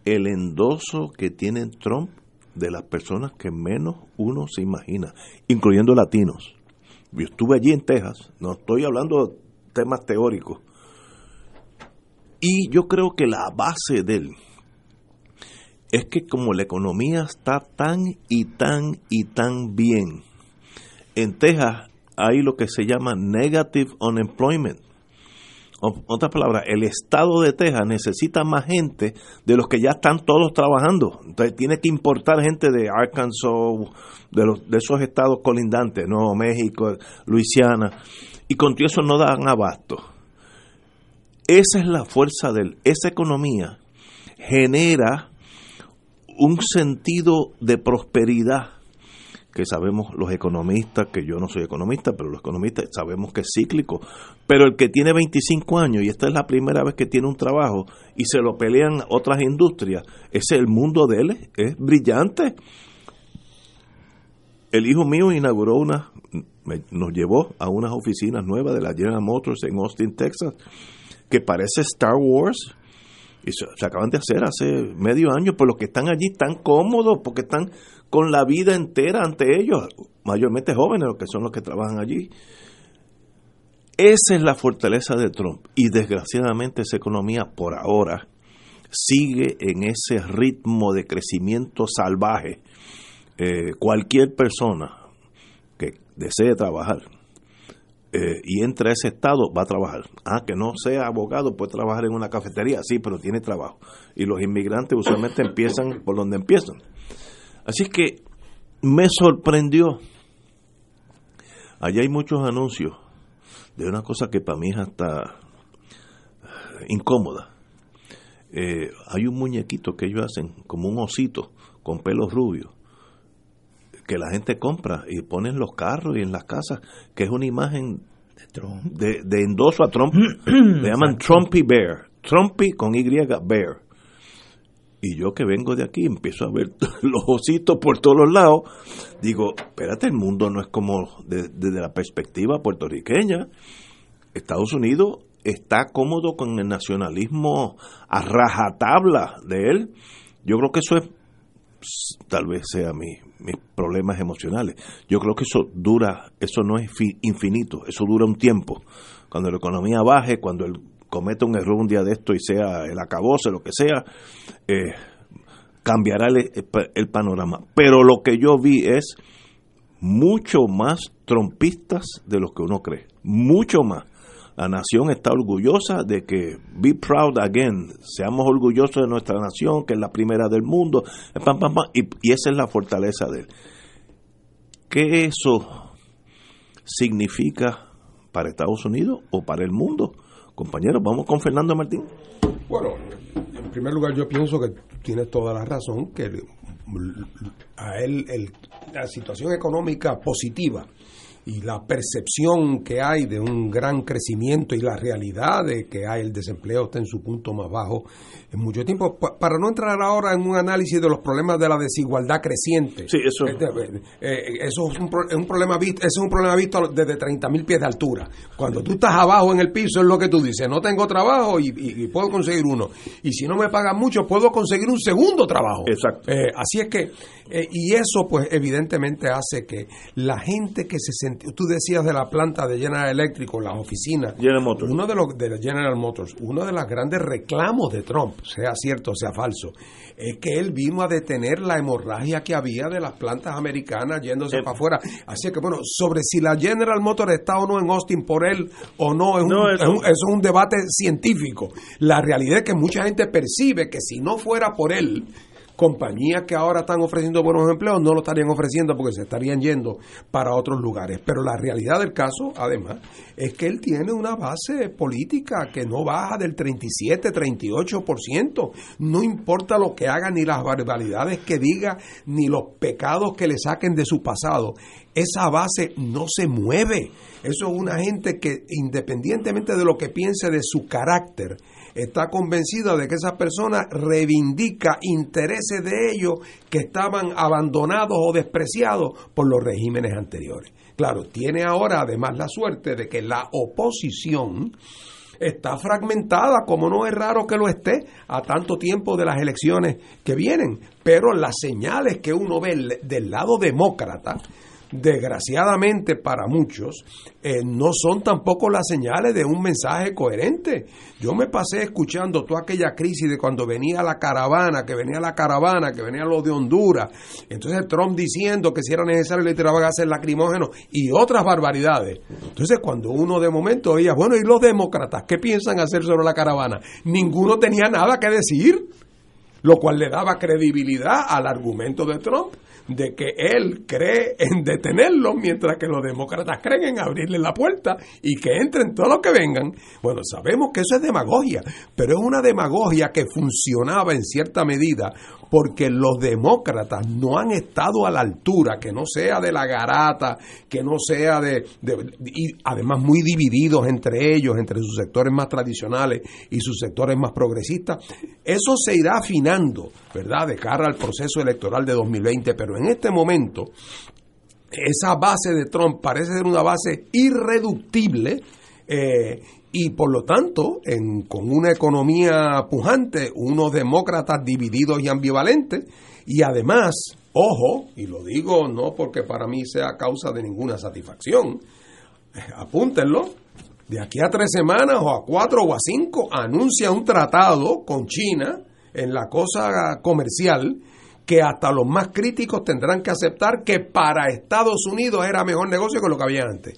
A: el endoso que tiene Trump de las personas que menos uno se imagina, incluyendo latinos. Yo estuve allí en Texas, no estoy hablando de temas teóricos, y yo creo que la base de él es que como la economía está tan y tan y tan bien, en Texas hay lo que se llama negative unemployment. O- Otra palabra, el estado de Texas necesita más gente de los que ya están todos trabajando. Entonces tiene que importar gente de Arkansas, de, los, de esos estados colindantes, Nuevo México, Luisiana, y con eso no dan abasto. Esa es la fuerza de él. Esa economía genera un sentido de prosperidad que sabemos los economistas, que yo no soy economista, pero los economistas sabemos que es cíclico. Pero el que tiene 25 años y esta es la primera vez que tiene un trabajo y se lo pelean otras industrias, ese el mundo de él, es brillante. El hijo mío inauguró una, nos llevó a unas oficinas nuevas de la General Motors en Austin, Texas, que parece Star Wars. Y se, se acaban de hacer hace medio año, pero los que están allí están cómodos porque están con la vida entera ante ellos, mayormente jóvenes, los que son los que trabajan allí. Esa es la fortaleza de Trump y desgraciadamente esa economía por ahora sigue en ese ritmo de crecimiento salvaje. Eh, cualquier persona que desee trabajar eh, y entre a ese estado va a trabajar. Ah, que no sea abogado, puede trabajar en una cafetería, sí, pero tiene trabajo. Y los inmigrantes usualmente empiezan por donde empiezan. Así que me sorprendió. Allá hay muchos anuncios de una cosa que para mí es hasta incómoda. Eh, hay un muñequito que ellos hacen como un osito con pelos rubios que la gente compra y pone en los carros y en las casas, que es una imagen de, de endoso a Trump. Le llaman Trumpy Bear. Trumpy con Y, Bear. Y yo que vengo de aquí empiezo a ver los ositos por todos los lados. Digo, espérate, el mundo no es como de- desde la perspectiva puertorriqueña. Estados Unidos está cómodo con el nacionalismo a rajatabla de él. Yo creo que eso es, tal vez sea mi, mis problemas emocionales. Yo creo que eso dura, eso no es fi- infinito, eso dura un tiempo. Cuando la economía baje, cuando él cometa un error un día de esto y sea el acabose, lo que sea, eh, cambiará el, el panorama. Pero lo que yo vi es mucho más trompistas de los que uno cree, mucho más. La nación está orgullosa de que be proud again, seamos orgullosos de nuestra nación, que es la primera del mundo, y, y esa es la fortaleza de él. ¿Qué eso significa para Estados Unidos o para el mundo? Compañeros, vamos con Fernando Martín.
B: Bueno, en primer lugar yo pienso que tienes toda la razón, que a él el- la situación económica positiva y la percepción que hay de un gran crecimiento y la realidad de que hay el desempleo está en su punto más bajo en mucho tiempo. Para no entrar ahora en un análisis de los problemas de la desigualdad creciente.
A: Sí, eso.
B: Este, eh, eh, eso es un, es un problema visto, es un problema visto desde 30 mil pies de altura. Cuando tú estás abajo en el piso es lo que tú dices, no tengo trabajo y, y- y puedo conseguir uno. Y si no me pagan mucho, puedo conseguir un segundo trabajo.
A: Exacto.
B: Eh, así es que, eh, y eso pues evidentemente hace que la gente que se sentía, tú decías de la planta de General Electric o las oficinas,
A: General Motors.
B: uno de los de General Motors, uno de los grandes reclamos de Trump, sea cierto o sea falso, es que él vino a detener la hemorragia que había de las plantas americanas yéndose
A: Eh.
B: para afuera. Así que bueno, sobre si la General Motors está o no en Austin por él o no, es un- es un debate científico. La realidad es que mucha gente percibe que si no fuera por él, compañías que ahora están ofreciendo buenos empleos no lo estarían ofreciendo porque se estarían yendo para otros lugares. Pero la realidad del caso, además, es que él tiene una base política que no baja del 37, 38%. No importa lo que haga, ni las barbaridades que diga, ni los pecados que le saquen de su pasado. Esa base no se mueve. Eso es una gente que, independientemente de lo que piense de su carácter, está convencida de que esa persona reivindica intereses de ellos que estaban abandonados o despreciados por los regímenes anteriores. Claro, tiene ahora además la suerte de que la oposición está fragmentada, como no es raro que lo esté, a tanto tiempo de las elecciones que vienen. Pero las señales que uno ve del lado demócrata, desgraciadamente para muchos, eh, no son tampoco las señales de un mensaje coherente. Yo me pasé escuchando toda aquella crisis de cuando venía la caravana, que venía la caravana, que venía lo de Honduras. Entonces Trump diciendo que si era necesario le tiraban gases lacrimógenos y otras barbaridades. Entonces cuando uno de momento oía, bueno, ¿y los demócratas qué piensan hacer sobre la caravana? Ninguno tenía nada que decir lo cual le daba credibilidad al argumento de Trump de que él cree en detenerlo mientras que los demócratas creen en abrirle la puerta y que entren todos los que vengan. Bueno, sabemos que eso es demagogia, pero es una demagogia que funcionaba en cierta medida porque los demócratas no han estado a la altura, que no sea de la garata, que no sea de, y además muy divididos entre ellos, entre sus sectores más tradicionales y sus sectores más progresistas. Eso se irá afinando, ¿verdad?, de cara al proceso electoral de 2020, pero en este momento esa base de Trump parece ser una base irreductible eh, y por lo tanto, en- con una economía pujante, unos demócratas divididos y ambivalentes, y además, ojo, y lo digo no porque para mí sea causa de ninguna satisfacción, eh, apúntenlo, de aquí a tres semanas o a cuatro o a cinco, anuncia un tratado con China en la cosa comercial que hasta los más críticos tendrán que aceptar que para Estados Unidos era mejor negocio que lo que había antes.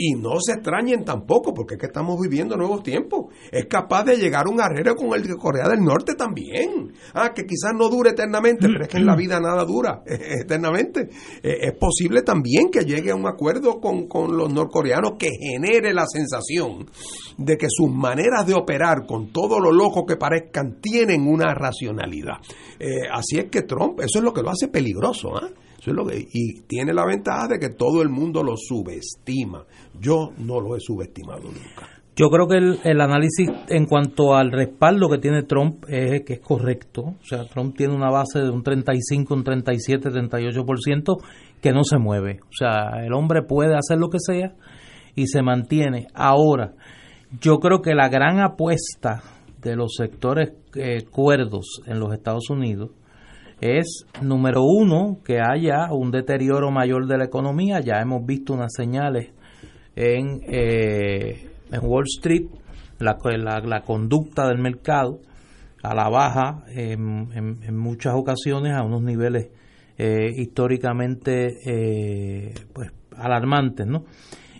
B: Y no se extrañen tampoco, porque es que estamos viviendo nuevos tiempos. Es capaz de llegar un arreglo con el de Corea del Norte también. Ah, que quizás no dure eternamente, pero es que en la vida nada dura eternamente. Eh, es posible también que llegue a un acuerdo con, con los norcoreanos que genere la sensación de que sus maneras de operar, con todo lo loco que parezcan, tienen una racionalidad. Eh, así es que Trump, eso es lo que lo hace peligroso, ¿ah? Y tiene la ventaja de que todo el mundo lo subestima. Yo no lo he subestimado nunca.
C: Yo creo que el, el análisis en cuanto al respaldo que tiene Trump es que es correcto. O sea, Trump tiene una base de un 35, un 37, 38% que no se mueve. O sea, el hombre puede hacer lo que sea y se mantiene. Ahora, yo creo que la gran apuesta de los sectores eh, cuerdos en los Estados Unidos es, número uno, que haya un deterioro mayor de la economía. Ya hemos visto unas señales en, eh, en Wall Street, la, la, conducta del mercado a la baja en, en- muchas ocasiones a unos niveles eh, históricamente eh, pues alarmantes, ¿no?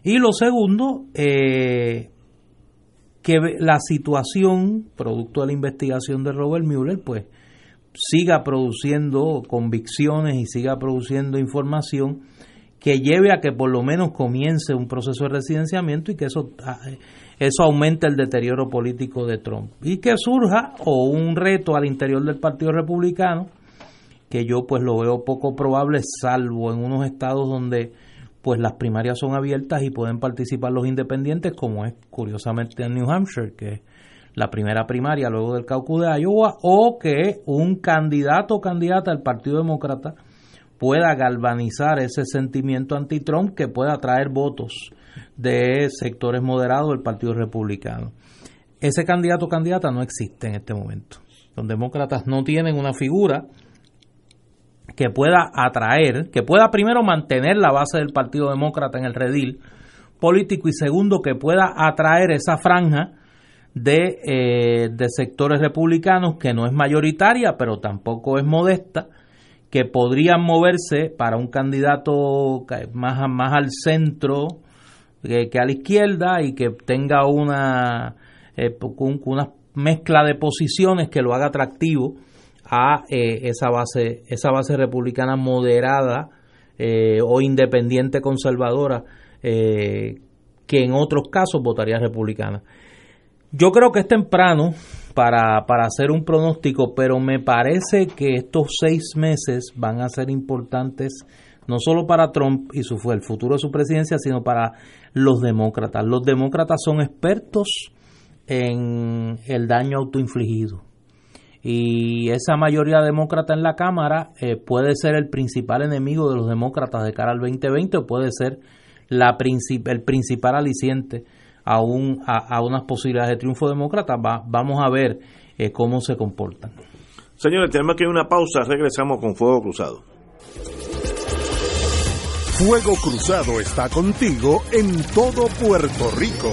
C: Y lo segundo, eh, que la situación, producto de la investigación de Robert Mueller, pues siga produciendo convicciones y siga produciendo información que lleve a que por lo menos comience un proceso de residenciamiento y que eso, ah, eso aumente el deterioro político de Trump. Y que surja o un reto al interior del Partido Republicano, que yo pues lo veo poco probable, salvo en unos estados donde pues las primarias son abiertas y pueden participar los independientes, como es curiosamente en New Hampshire, que la primera primaria luego del caucus de Iowa, o que un candidato o candidata del Partido Demócrata pueda galvanizar ese sentimiento anti-Trump que pueda traer votos de sectores moderados del Partido Republicano. Ese candidato o candidata no existe en este momento. Los demócratas no tienen una figura que pueda atraer, que pueda primero mantener la base del Partido Demócrata en el redil político y segundo que pueda atraer esa franja de, eh, de sectores republicanos que no es mayoritaria pero tampoco es modesta que podrían moverse para un candidato más, más al centro que, a la izquierda y que tenga una, eh, una mezcla de posiciones que lo haga atractivo a eh, esa base esa base republicana moderada eh, o independiente conservadora eh, que en otros casos votaría republicana. Yo creo que es temprano para, para hacer un pronóstico, pero me parece que estos seis meses van a ser importantes no solo para Trump y su, el futuro de su presidencia, sino para los demócratas. Los demócratas son expertos en el daño autoinfligido y esa mayoría demócrata en la Cámara eh, puede ser el principal enemigo de los demócratas de cara al 2020 o puede ser la el principal aliciente a, un, a, unas posibilidades de triunfo demócrata. vamos a ver eh, cómo se comportan.
A: Señores, tenemos que ir a una pausa, regresamos con Fuego Cruzado.
D: Fuego Cruzado está contigo en todo Puerto Rico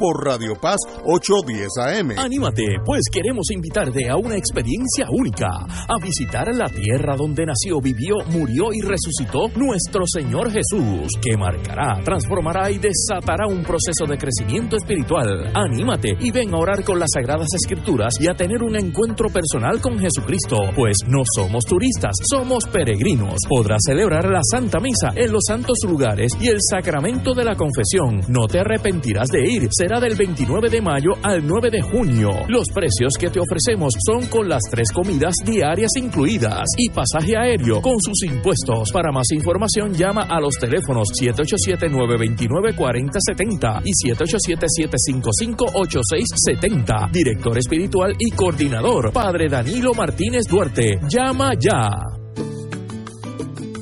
D: por Radio Paz 810 AM.
G: Anímate, pues queremos invitarte a una experiencia única, a visitar la tierra donde nació, vivió, murió y resucitó nuestro Señor Jesús, que marcará, transformará y desatará un proceso de crecimiento espiritual. Anímate y ven a orar con las Sagradas Escrituras y a tener un encuentro personal con Jesucristo, pues no somos turistas, somos peregrinos. Podrás celebrar la Santa Misa en los santos lugares y el sacramento de la confesión. No te arrepentirás de ir, del 29 de mayo al 9 de junio. Los precios que te ofrecemos son con las tres comidas diarias incluidas y pasaje aéreo con sus impuestos. Para más información llama a los teléfonos 787-929-4070 y 787-755-8670. Director espiritual y coordinador, Padre Danilo Martínez Duarte. Llama ya.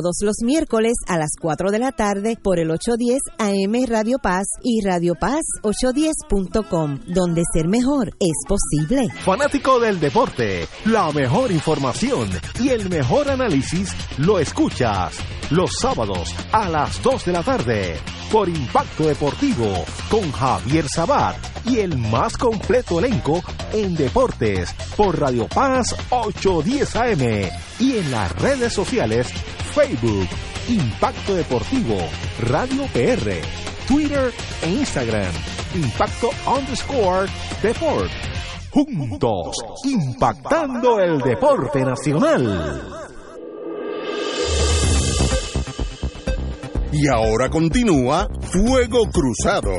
H: todos los miércoles a las 4 de la tarde por el 810 AM Radio Paz y Radio Paz 810.com, donde ser mejor es posible.
I: Fanático del deporte, la mejor información y el mejor análisis lo escuchas los sábados a las 2 de la tarde por Impacto Deportivo con Javier Sabat y el más completo elenco en deportes por Radio Paz 810 AM y en las redes sociales Facebook, Impacto Deportivo, Radio PR, Twitter e Instagram, Impacto underscore Deport. Juntos, impactando el deporte nacional.
D: Y ahora continúa Fuego Cruzado.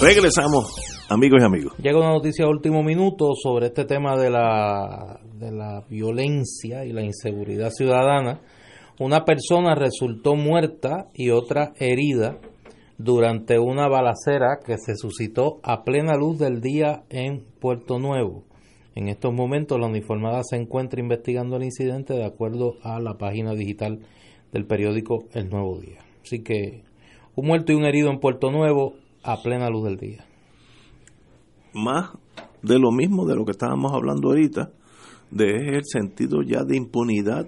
A: Regresamos Amigos y amigos.
C: Llega una noticia de último minuto sobre este tema de la, de la violencia y la inseguridad ciudadana. Una persona resultó muerta y otra herida durante una balacera que se suscitó a plena luz del día en Puerto Nuevo. En estos momentos la uniformada se encuentra investigando el incidente de acuerdo a la página digital del periódico El Nuevo Día. Así que un muerto y un herido en Puerto Nuevo a plena luz del día.
A: Más de lo mismo de lo que estábamos hablando ahorita, de el sentido ya de impunidad.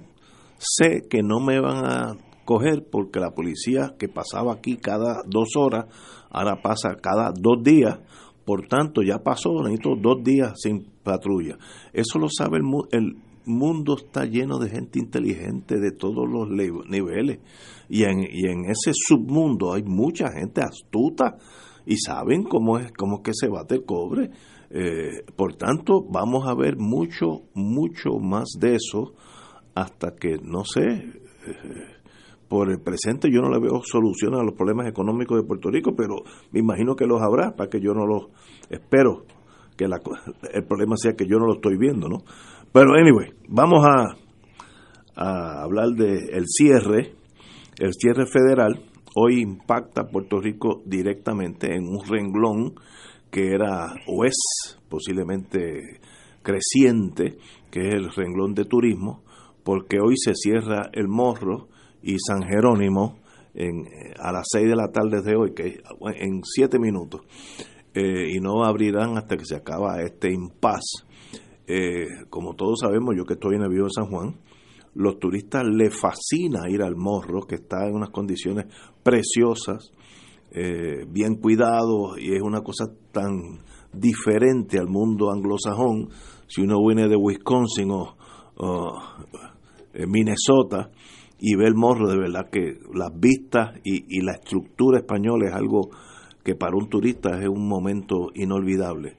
A: Sé que no me van a coger porque la policía que pasaba aquí cada dos horas, ahora pasa cada dos días, por tanto ya pasó, necesito dos días sin patrulla. Eso lo sabe el, el mundo, está lleno de gente inteligente de todos los niveles y en, y en ese submundo hay mucha gente astuta y saben cómo es, cómo que se bate el cobre. Eh, por tanto, vamos a ver mucho, mucho más de eso hasta que, no sé, eh, por el presente yo no le veo solución a los problemas económicos de Puerto Rico, pero me imagino que los habrá, para que yo no los espero que la, el problema sea que yo no lo estoy viendo, ¿no? Pero anyway, vamos a, a hablar del el cierre, el cierre federal hoy impacta a Puerto Rico directamente en un renglón que era o es posiblemente creciente, que es el renglón de turismo, porque hoy se cierra el Morro y San Jerónimo en, a las 6 de la tarde de hoy, que en 7 minutos, eh, y no abrirán hasta que se acaba este impas. Eh, como todos sabemos, yo que estoy en el Vivo de San Juan, los turistas les fascina ir al morro, que está en unas condiciones preciosas, eh, bien cuidado, y es una cosa tan diferente al mundo anglosajón. Si uno viene de Wisconsin o, eh, Minnesota y ve el morro, de verdad que las vistas y, y la estructura española es algo que para un turista es un momento inolvidable.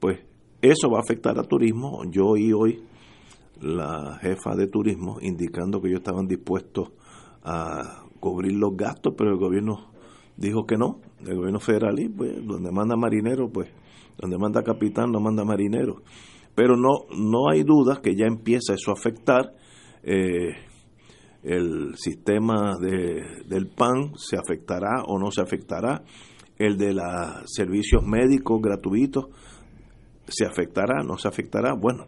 A: Pues eso va a afectar al turismo. Yo oí hoy la jefa de turismo indicando que ellos estaban dispuestos a cubrir los gastos, pero el gobierno dijo que no, el gobierno federal y pues donde manda marinero, pues donde manda capitán no manda marinero. Pero no no hay duda que ya empieza eso a afectar eh, el sistema de, del PAN se afectará o no se afectará, el de los servicios médicos gratuitos se afectará, no se afectará. Bueno,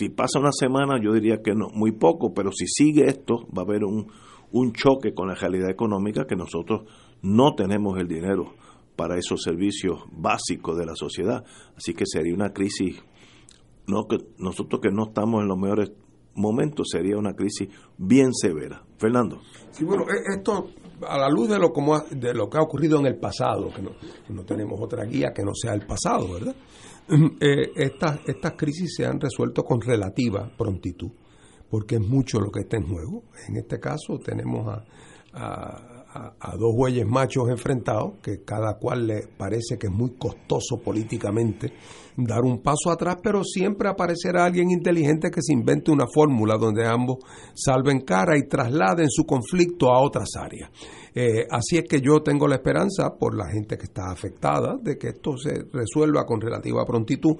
A: si pasa una semana, yo diría que no, muy poco, pero si sigue esto, va a haber un, un choque con la realidad económica que nosotros no tenemos el dinero para esos servicios básicos de la sociedad. Así que sería una crisis, no que nosotros que no estamos en los mejores momentos, sería una crisis bien severa. Fernando.
B: Sí, bueno, e, esto a la luz de lo, como de lo que ha ocurrido en el pasado, que no, que no tenemos otra guía que no sea el pasado, ¿verdad? Eh, estas, estas crisis se han resuelto con relativa prontitud, porque es mucho lo que está en juego. En este caso tenemos a a, dos bueyes machos enfrentados, que cada cual le parece que es muy costoso políticamente dar un paso atrás, pero siempre aparecerá alguien inteligente que se invente una fórmula donde ambos salven cara y trasladen su conflicto a otras áreas. Eh, así es que yo tengo la esperanza por la gente que está afectada de que esto se resuelva con relativa prontitud,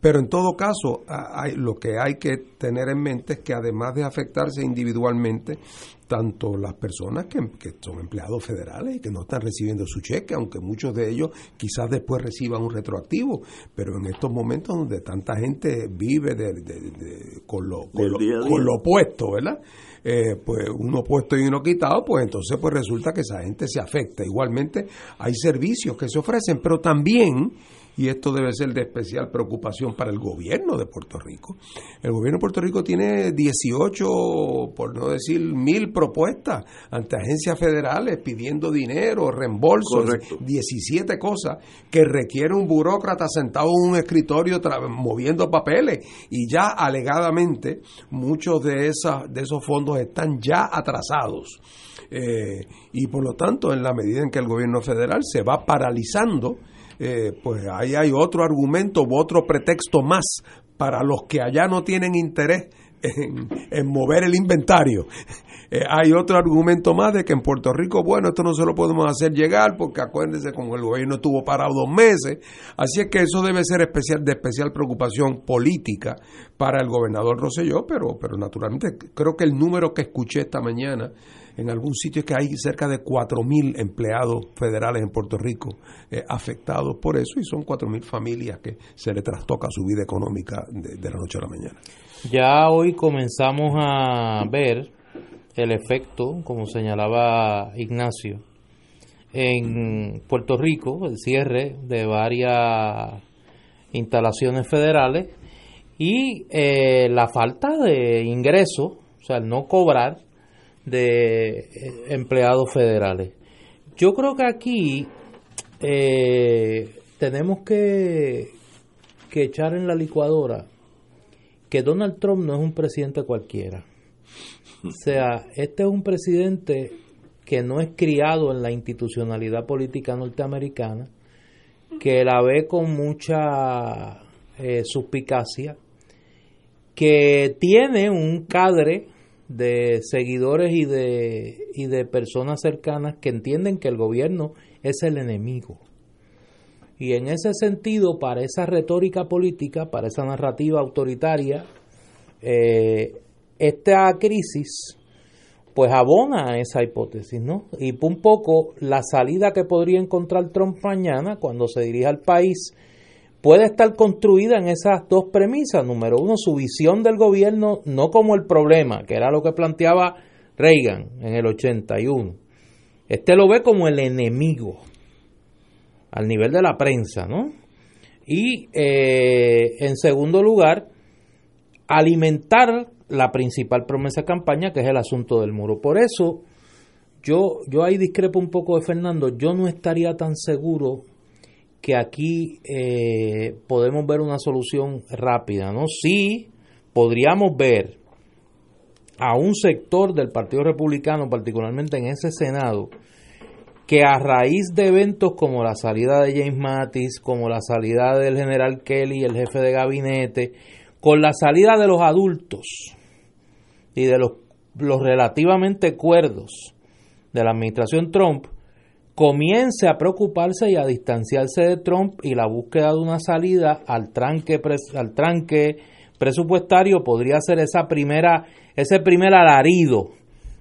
B: pero en todo caso, hay, lo que hay que tener en mente es que además de afectarse individualmente, tanto las personas que, son empleados federales y que no están recibiendo su cheque, aunque muchos de ellos quizás después reciban un retroactivo, pero en estos momentos donde tanta gente vive de, con, lo, con, lo, opuesto, ¿verdad? Eh, pues uno puesto y uno quitado, pues entonces pues resulta que esa gente se afecta. Igualmente hay servicios que se ofrecen, pero también y esto debe ser de especial preocupación para el gobierno de Puerto Rico. El gobierno de Puerto Rico tiene 18, por no decir mil propuestas ante agencias federales pidiendo dinero, reembolsos, 17 cosas que requiere un burócrata sentado en un escritorio moviendo papeles y ya alegadamente muchos de, esas, de esos fondos están ya atrasados. Eh, y por lo tanto, en la medida en que el gobierno federal se va paralizando, eh, pues ahí hay otro argumento u otro pretexto más para los que allá no tienen interés en, mover el inventario. Eh, hay otro argumento más de que en Puerto Rico, bueno, esto no se lo podemos hacer llegar porque acuérdense como el gobierno estuvo parado dos meses, así es que eso debe ser especial de especial preocupación política para el gobernador Rosselló, pero pero naturalmente creo que el número que escuché esta mañana en algún sitio que hay cerca de 4.000 empleados federales en Puerto Rico eh, afectados por eso y son 4.000 familias que se le trastoca su vida económica de, de la noche a la mañana.
C: Ya hoy comenzamos a ver el efecto, como señalaba Ignacio, en Puerto Rico, el cierre de varias instalaciones federales y eh, la falta de ingresos, o sea, el no cobrar de eh, empleados federales. Yo creo que aquí eh, tenemos que, que echar en la licuadora que Donald Trump no es un presidente cualquiera. O sea, este es un presidente que no es criado en la institucionalidad política norteamericana, que la ve con mucha eh, suspicacia, que tiene un cadre de seguidores y de, y de personas cercanas que entienden que el gobierno es el enemigo. Y en ese sentido, para esa retórica política, para esa narrativa autoritaria, eh, esta crisis pues abona a esa hipótesis, ¿no? Y un poco la salida que podría encontrar Trump mañana cuando se dirija al país puede estar construida en esas dos premisas. Número uno, su visión del gobierno no como el problema, que era lo que planteaba Reagan en el 81. Este lo ve como el enemigo, al nivel de la prensa, ¿no? Y eh, en segundo lugar, alimentar la principal promesa de campaña, que es el asunto del muro. Por eso, yo, yo ahí discrepo un poco de Fernando, yo no estaría tan seguro que aquí eh, podemos ver una solución rápida, ¿no? Sí, podríamos ver a un sector del Partido Republicano, particularmente en ese Senado, que a raíz de eventos como la salida de James Mattis, como la salida del general Kelly, el jefe de gabinete, con la salida de los adultos y de los, los relativamente cuerdos de la administración Trump, comience a preocuparse y a distanciarse de Trump y la búsqueda de una salida al tranque, al tranque presupuestario podría ser esa primera, ese primer alarido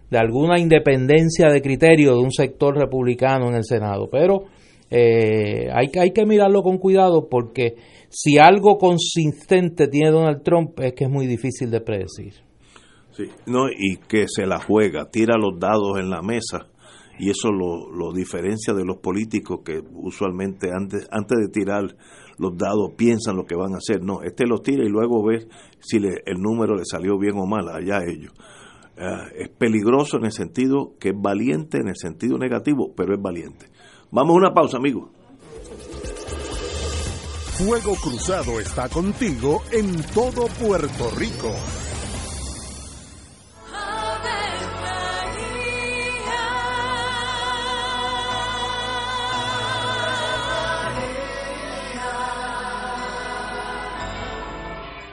C: de alguna independencia de criterio de un sector republicano en el Senado. Pero eh, hay, hay que mirarlo con cuidado porque si algo consistente tiene Donald Trump es que es muy difícil de predecir.
A: Sí, no, y que se la juega, tira los dados en la mesa y eso lo, lo diferencia de los políticos que usualmente antes, antes de tirar los dados piensan lo que van a hacer. No, este los tira y luego ve si el número le salió bien o mal, allá ellos. Uh, es peligroso en el sentido que es valiente, en el sentido negativo, pero es valiente. Vamos a una pausa, amigos.
D: Fuego Cruzado está contigo en todo Puerto Rico.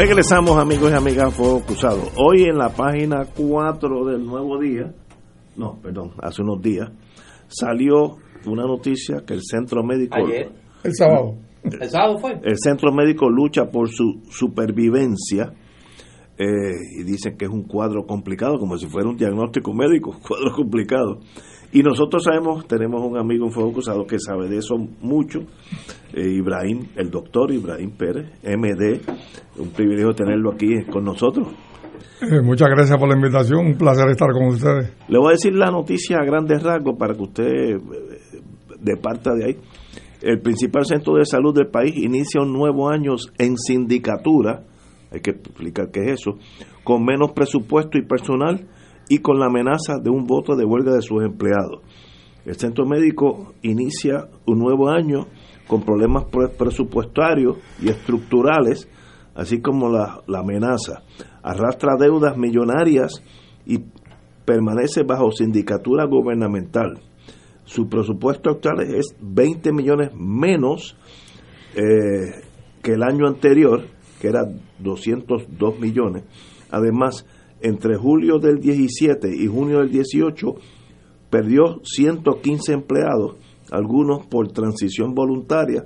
A: Regresamos amigos y amigas Fuego Cruzado. Hoy en la página 4 del Nuevo Día, no, perdón, hace unos días, salió una noticia que el centro médico...
C: Ayer.
B: El sábado.
C: El sábado fue.
A: El centro médico lucha por su supervivencia eh, y dicen que es un cuadro complicado, como si fuera un diagnóstico médico, cuadro complicado. Y nosotros sabemos, tenemos un amigo en Fuego Cruzado que sabe de eso mucho, eh, Ibrahim, el doctor Ibrahim Pérez, MD, un privilegio tenerlo aquí con nosotros.
J: Eh, muchas gracias por la invitación, un placer estar con ustedes.
A: Le voy a decir la noticia a grandes rasgos para que usted eh, de parte de ahí. El principal centro de salud del país inicia un nuevo año en sindicatura, hay que explicar qué es eso, con menos presupuesto y personal y con la amenaza de un voto de huelga de sus empleados. El centro médico inicia un nuevo año con problemas presupuestarios y estructurales, así como la, la amenaza. Arrastra deudas millonarias y permanece bajo sindicatura gubernamental. Su presupuesto actual es 20 millones menos eh, que el año anterior, que era 202 millones. Además, entre julio del 17 y junio del 18 perdió 115 empleados, algunos por transición voluntaria,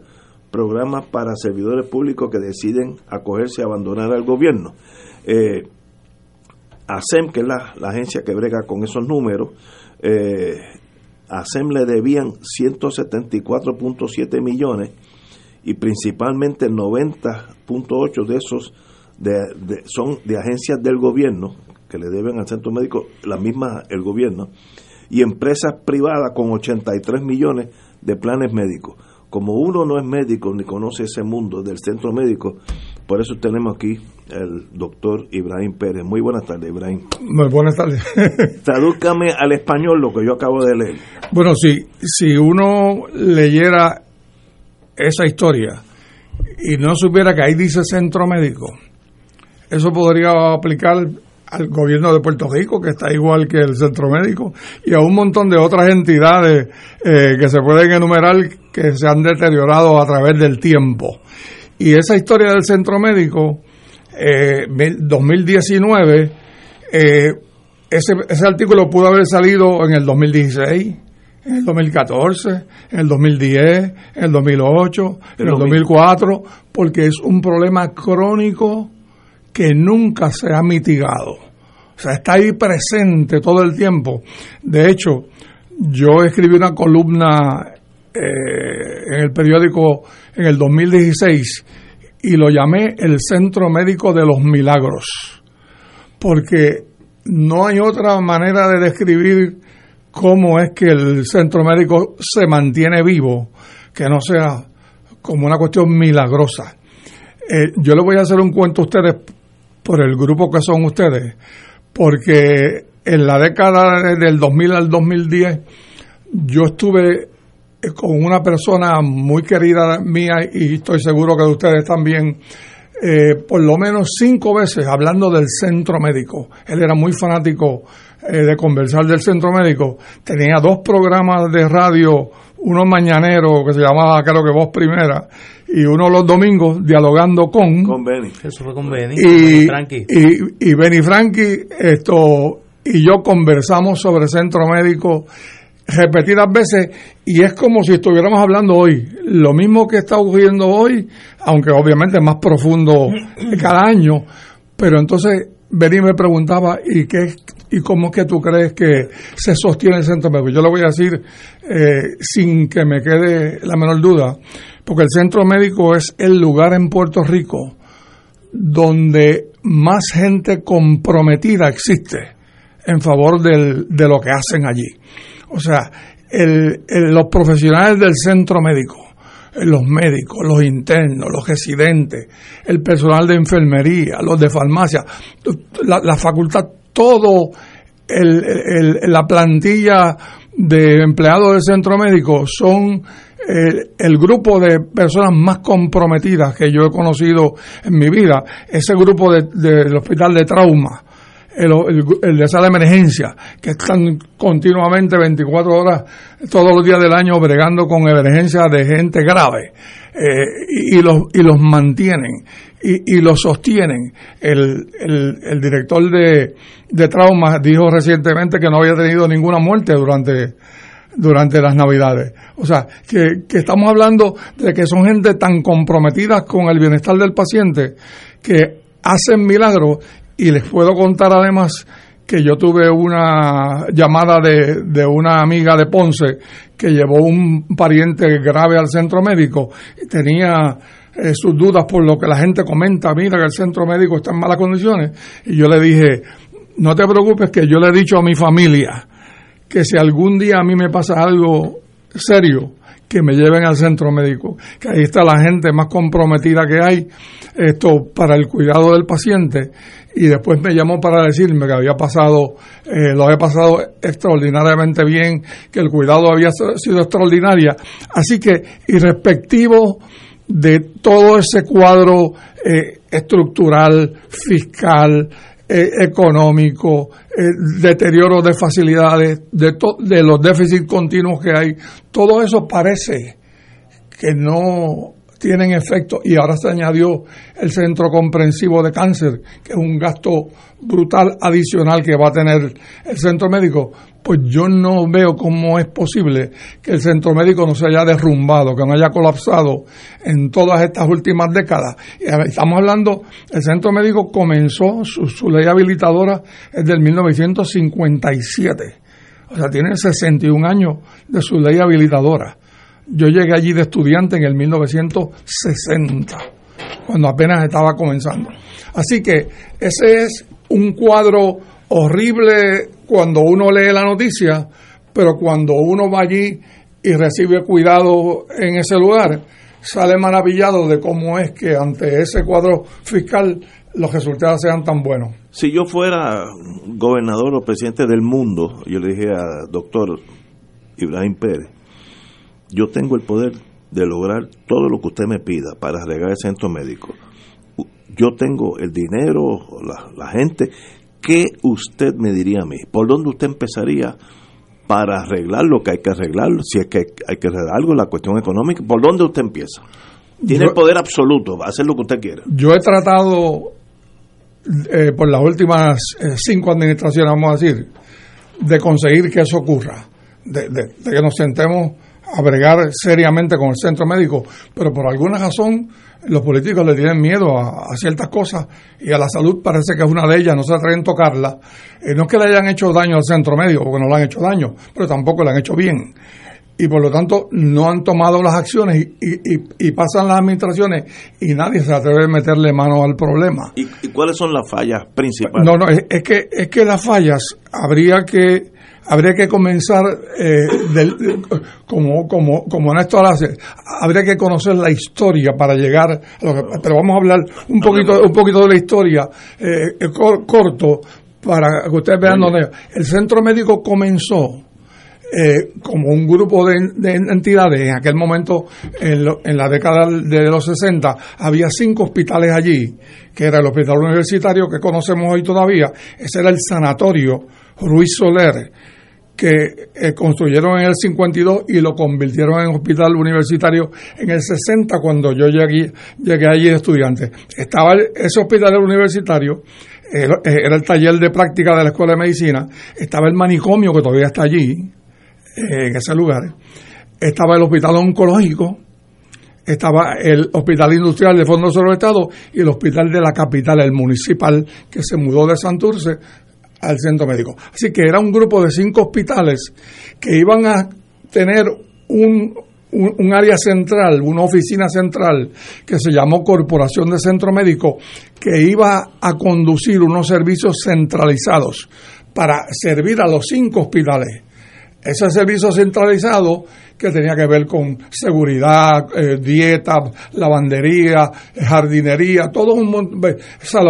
A: programas para servidores públicos que deciden acogerse a abandonar al gobierno. Eh, ASEM, que es la, agencia que brega con esos números, eh, ASEM le debían 174.7 millones y principalmente 90.8 de esos de, de, son de agencias del gobierno que le deben al centro médico, la misma el gobierno, y empresas privadas con 83 millones de planes médicos. Como uno no es médico ni conoce ese mundo del centro médico, por eso tenemos aquí el doctor Ibrahim Pérez. Muy buenas tardes, Ibrahim.
J: Muy buenas tardes.
A: Tradúzcame al español lo que yo acabo de leer.
J: Bueno, si, si uno leyera esa historia y no supiera que ahí dice centro médico, eso podría aplicar al gobierno de Puerto Rico, que está igual que el centro médico, y a un montón de otras entidades eh, que se pueden enumerar que se han deteriorado a través del tiempo. Y esa historia del centro médico, eh, 2019, eh, ese, ese artículo pudo haber salido en el 2016, en el 2014, en el 2010, en el 2008, en el 2004, porque es un problema crónico que nunca se ha mitigado. O sea, está ahí presente todo el tiempo. De hecho, yo escribí una columna eh, en el periódico en el 2016 y lo llamé el Centro Médico de los Milagros, porque no hay otra manera de describir cómo es que el centro médico se mantiene vivo que no sea como una cuestión milagrosa. Eh, yo le voy a hacer un cuento a ustedes por el grupo que son ustedes, porque en la década del 2000 al 2010 yo estuve con una persona muy querida mía y estoy seguro que de ustedes también, eh, por lo menos cinco veces hablando del centro médico. Él era muy fanático eh, de conversar del centro médico. Tenía dos programas de radio, uno mañanero que se llamaba creo que Voz Primera y uno los domingos dialogando con
A: con Benny.
C: Eso fue con Benny.
J: Y,
C: Frankie.
J: y, y Benny Frankie esto y yo conversamos sobre centro médico repetidas veces y es como si estuviéramos hablando hoy. Lo mismo que está ocurriendo hoy, aunque obviamente es más profundo cada año, pero entonces Benny me preguntaba, ¿y qué y cómo es que tú crees que se sostiene el centro médico? Yo le voy a decir, eh, sin que me quede la menor duda, porque el centro médico es el lugar en Puerto Rico donde más gente comprometida existe en favor de lo que hacen allí. O sea, el, los profesionales del centro médico, los médicos, los internos, los residentes, el personal de enfermería, los de farmacia, la, la facultad, todo el, la plantilla de empleados del centro médico son el, grupo de personas más comprometidas que yo he conocido en mi vida, ese grupo del hospital de trauma, el, de sala de emergencia, que están continuamente 24 horas todos los días del año bregando con emergencias de gente grave eh, y, los, y los mantienen y, y los sostienen. El, el, director de, de trauma dijo recientemente que no había tenido ninguna muerte durante durante las navidades. O sea, que, que, estamos hablando de que son gente tan comprometida con el bienestar del paciente que hacen milagros y les puedo contar además que yo tuve una llamada de, de una amiga de Ponce que llevó un pariente grave al centro médico y tenía eh, sus dudas por lo que la gente comenta, mira que el centro médico está en malas condiciones. Y yo le dije, no te preocupes que yo le he dicho a mi familia que si algún día a mí me pasa algo serio, que me lleven al centro médico, que ahí está la gente más comprometida que hay esto para el cuidado del paciente y después me llamó para decirme que había pasado, eh, lo había pasado extraordinariamente bien, que el cuidado había sido extraordinaria. Así que, irrespectivo de todo ese cuadro eh, estructural, fiscal, eh, económico, deterioro de facilidades, de, de los déficits continuos que hay, todo eso parece que no tienen efecto y ahora se añadió el centro comprensivo de cáncer, que es un gasto brutal adicional que va a tener el centro médico, pues yo no veo cómo es posible que el centro médico no se haya derrumbado, que no haya colapsado en todas estas últimas décadas. Estamos hablando, el centro médico comenzó su, su ley habilitadora desde el 1957. O sea, tiene 61 años de su ley habilitadora yo llegué allí de estudiante en el 1960, cuando apenas estaba comenzando. Así que ese es un cuadro horrible cuando uno lee la noticia, pero cuando uno va allí y recibe cuidado en ese lugar, sale maravillado de cómo es que ante ese cuadro fiscal los resultados sean tan buenos.
A: Si yo fuera gobernador o presidente del mundo, yo le dije a doctor Ibrahim Pérez, yo tengo el poder de lograr todo lo que usted me pida para arreglar el centro médico. Yo tengo el dinero, la, gente. ¿Qué usted me diría a mí? ¿Por dónde usted empezaría para arreglar lo que hay que arreglar? Si es que hay que arreglar algo, la cuestión económica, ¿por dónde usted empieza? Tiene el poder absoluto, va a hacer lo que usted quiera.
J: Yo he tratado, eh, por las últimas eh, cinco administraciones, vamos a decir, de conseguir que eso ocurra, de que nos sentemos a bregar seriamente con el centro médico, pero por alguna razón los políticos le tienen miedo a, ciertas cosas y a la salud parece que es una de ellas, no se atreven a tocarla. Eh, no es que le hayan hecho daño al centro médico, porque no le han hecho daño, pero tampoco le han hecho bien. Y por lo tanto no han tomado las acciones y, pasan las administraciones y nadie se atreve a meterle mano al problema.
A: ¿Y, cuáles son las fallas principales?
J: No, no, es que, es que las fallas habría que habría que comenzar, eh, del, como, como, como Néstor hace, habría que conocer la historia para llegar a lo que, pero vamos a hablar un poquito, un poquito de la historia, eh, corto, para que ustedes vean dónde. El centro médico comenzó eh, como un grupo de, entidades. En aquel momento, en, en, la década de los 60, había cinco hospitales allí, que era el hospital universitario que conocemos hoy todavía, ese era el sanatorio Ruiz Soler, que eh, construyeron en el 52 y lo convirtieron en hospital universitario en el 60 cuando yo llegué, llegué allí de estudiante. Estaba ese hospital universitario, eh, era el taller de práctica de la Escuela de Medicina, estaba el manicomio que todavía está allí, eh, en ese lugar, estaba el hospital oncológico, estaba el Hospital Industrial de Fondo Sobre Estado y el Hospital de la Capital, el municipal, que se mudó de Santurce al centro médico. Así que era un grupo de cinco hospitales que iban a tener un, un, área central, una oficina central que se llamó Corporación de Centro Médico, que iba a conducir unos servicios centralizados para servir a los cinco hospitales. Ese servicio centralizado que tenía que ver con seguridad, eh, dieta, lavandería, jardinería, todo un montón de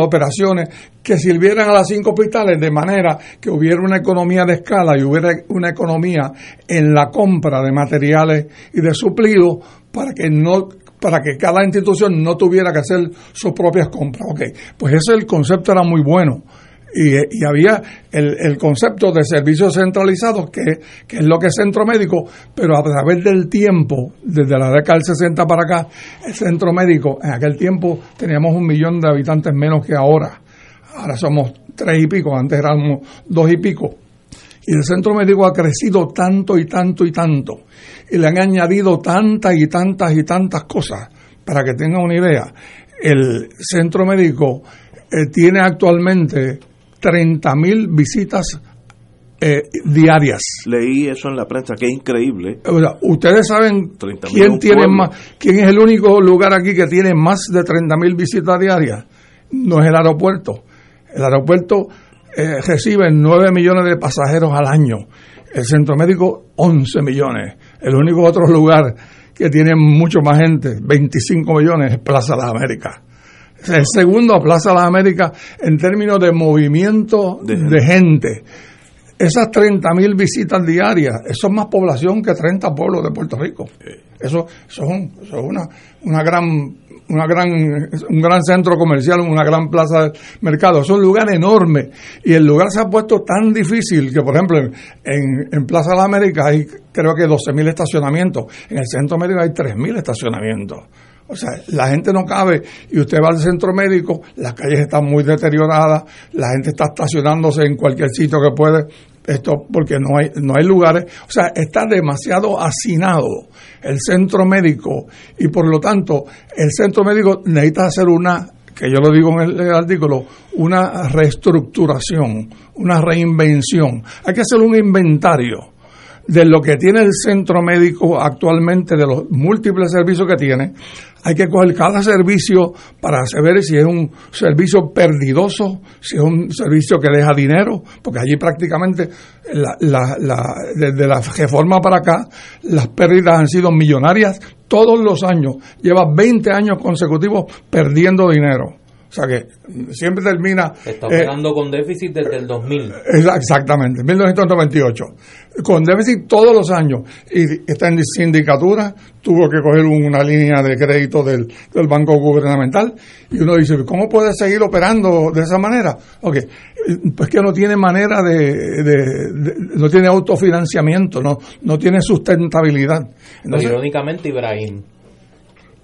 J: operaciones que sirvieran a las cinco hospitales de manera que hubiera una economía de escala y hubiera una economía en la compra de materiales y de suplidos para que no para que cada institución no tuviera que hacer sus propias compras. Ok, pues ese el concepto era muy bueno y, había el, el, concepto de servicios centralizados, que, que, es lo que es centro médico, pero a través del tiempo, desde la década del 60 para acá, el centro médico, en aquel tiempo teníamos un millón de habitantes menos que ahora. Ahora somos tres y pico, antes éramos dos y pico. Y el centro médico ha crecido tanto y tanto y tanto. Y le han añadido tantas y tantas y tantas cosas. Para que tengan una idea, el centro médico eh, tiene actualmente 30 mil visitas eh, diarias.
A: Leí eso en la prensa, que es increíble.
J: Ustedes saben quién tiene más, quién es el único lugar aquí que tiene más de 30 mil visitas diarias. No es el aeropuerto. El aeropuerto eh, recibe 9 millones de pasajeros al año. El centro médico, 11 millones. El único otro lugar que tiene mucho más gente, 25 millones, es Plaza de las Américas el segundo a Plaza de las Américas en términos de movimiento de, gente. Esas 30 mil visitas diarias, eso es más población que 30 pueblos de Puerto Rico. Eso, eso, es, una, una gran una gran, un gran centro comercial, una gran plaza de mercado. Es un lugar enorme y el lugar se ha puesto tan difícil que, por ejemplo, en, en Plaza de las Américas hay creo que 12.000 estacionamientos, en el centro médico hay 3.000 estacionamientos. O sea, la gente no cabe y usted va al centro médico, las calles están muy deterioradas, la gente está estacionándose en cualquier sitio que puede, esto porque no hay, no hay lugares, o sea, está demasiado hacinado el centro médico y por lo tanto el centro médico necesita hacer una, que yo lo digo en el, artículo, una reestructuración, una reinvención. Hay que hacer un inventario de lo que tiene el centro médico actualmente, de los múltiples servicios que tiene, hay que coger cada servicio para saber si es un servicio perdidoso, si es un servicio que deja dinero, porque allí prácticamente desde la reforma para acá las pérdidas han sido millonarias todos los años. Lleva 20 años consecutivos perdiendo dinero. O sea que siempre termina...
C: Está operando con déficit desde el 2000.
J: Exactamente, 1998. Con déficit todos los años. Y está en sindicatura, tuvo que coger una línea de crédito del, del Banco Gubernamental. Y uno dice, ¿cómo puede seguir operando de esa manera? Ok, pues que no tiene manera de, no tiene autofinanciamiento, no, no tiene sustentabilidad.
C: irónicamente, Ibrahim,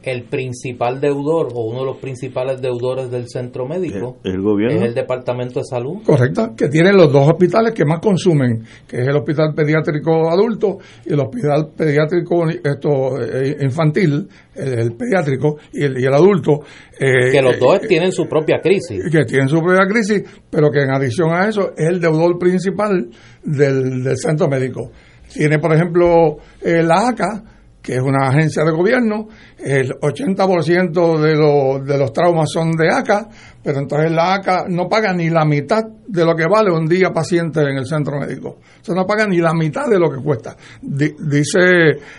C: el principal deudor o uno de los principales deudores del centro médico
A: el, gobierno.
C: es el departamento de salud.
J: Correcto que tienen los dos hospitales que más consumen que es el hospital pediátrico adulto y el hospital pediátrico esto eh, infantil el, pediátrico y el, y el adulto
C: eh, que los dos eh, tienen su propia crisis.
J: que tienen su propia crisis pero que en adición a eso es el deudor principal del, del centro médico. Tiene por ejemplo la ACA que es una agencia de gobierno, el 80% de, los de los traumas son de ACA, pero entonces la ACA no paga ni la mitad de lo que vale un día paciente en el centro médico. O sea, no paga ni la mitad de lo que cuesta. dice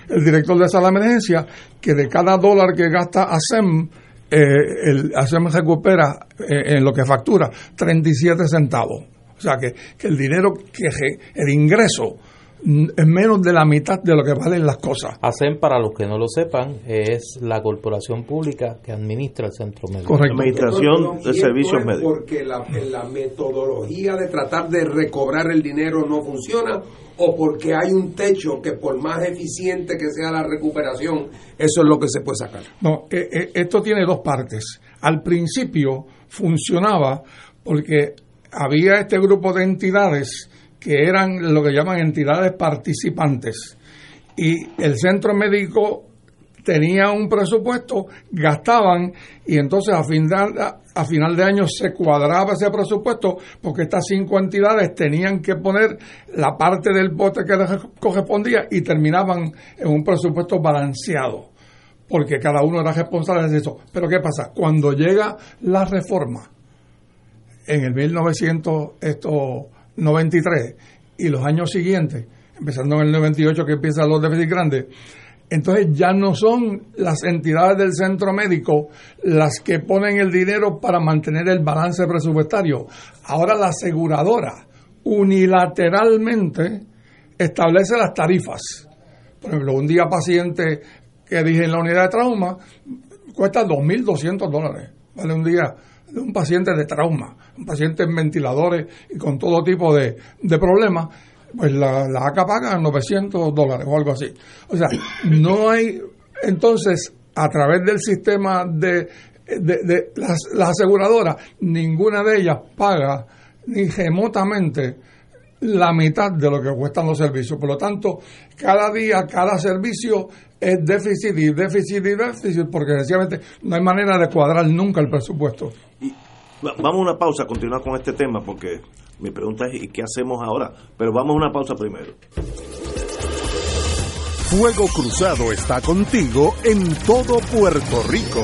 J: el director de de emergencia que de cada dólar que gasta ASEM, eh, el ASEM recupera eh, en lo que factura 37 centavos. O sea, que, que el dinero, que el ingreso es menos de la mitad de lo que valen las cosas.
C: hacen para los que no lo sepan, es la corporación pública que administra el centro médico.
A: Correcto. Administración de servicios médicos.
K: Porque la, la metodología de tratar de recobrar el dinero no funciona o porque hay un techo que por más eficiente que sea la recuperación, eso es lo que se puede sacar.
J: No, eh, eh, esto tiene dos partes. Al principio funcionaba porque había este grupo de entidades que eran lo que llaman entidades participantes. Y el centro médico tenían un presupuesto, gastaban y entonces a final, a final de año se cuadraba ese presupuesto porque estas cinco entidades tenían que poner la parte del bote que les correspondía y terminaban en un presupuesto balanceado porque cada uno era responsable de eso. Pero ¿qué pasa? Cuando llega la reforma en el 1993 y los años siguientes, empezando en el 98 que empiezan los déficits grandes, entonces ya no son las entidades del centro médico las que ponen el dinero para mantener el balance presupuestario. Ahora la aseguradora unilateralmente establece las tarifas. Por ejemplo, un día paciente que dije en la unidad de trauma cuesta 2.200 dólares. Vale un día de un paciente de trauma, un paciente en ventiladores y con todo tipo de, de problemas pues la, la ACA paga 900 dólares o algo así. O sea, no hay, entonces, a través del sistema de, de, las, las, aseguradoras, ninguna de ellas paga ni remotamente la mitad de lo que cuestan los servicios. Por lo tanto, cada día, cada servicio es déficit y déficit y déficit, porque sencillamente no hay manera de cuadrar nunca el presupuesto.
A: Vamos a una pausa, continuar con este tema, porque mi pregunta es, ¿y qué hacemos ahora? Pero vamos a una pausa primero.
D: Fuego Cruzado está contigo en todo Puerto Rico.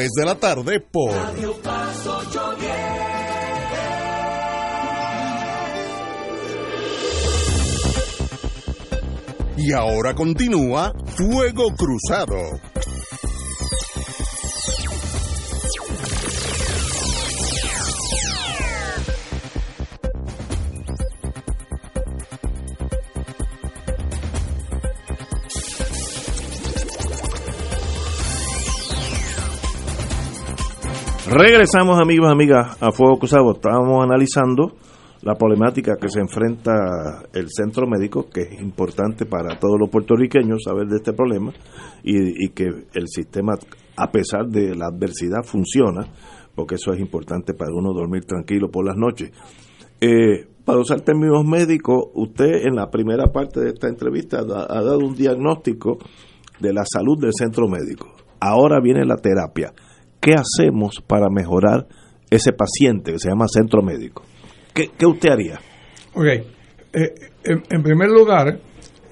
D: de la tarde por
E: Radio Paz 810.
D: Y ahora continúa Fuego Cruzado.
A: Regresamos amigos amigas a Fuego Cruzado. Estábamos analizando la problemática que se enfrenta el centro médico, que es importante para todos los puertorriqueños saber de este problema y, que el sistema, a pesar de la adversidad, funciona, porque eso es importante para uno dormir tranquilo por las noches. Eh, para usar términos médicos, usted en la primera parte de esta entrevista ha dado un diagnóstico de la salud del centro médico. Ahora viene la terapia. ¿Qué hacemos para mejorar ese paciente que se llama centro médico? ¿Qué, qué usted haría?
J: Ok, Eh, en, primer lugar,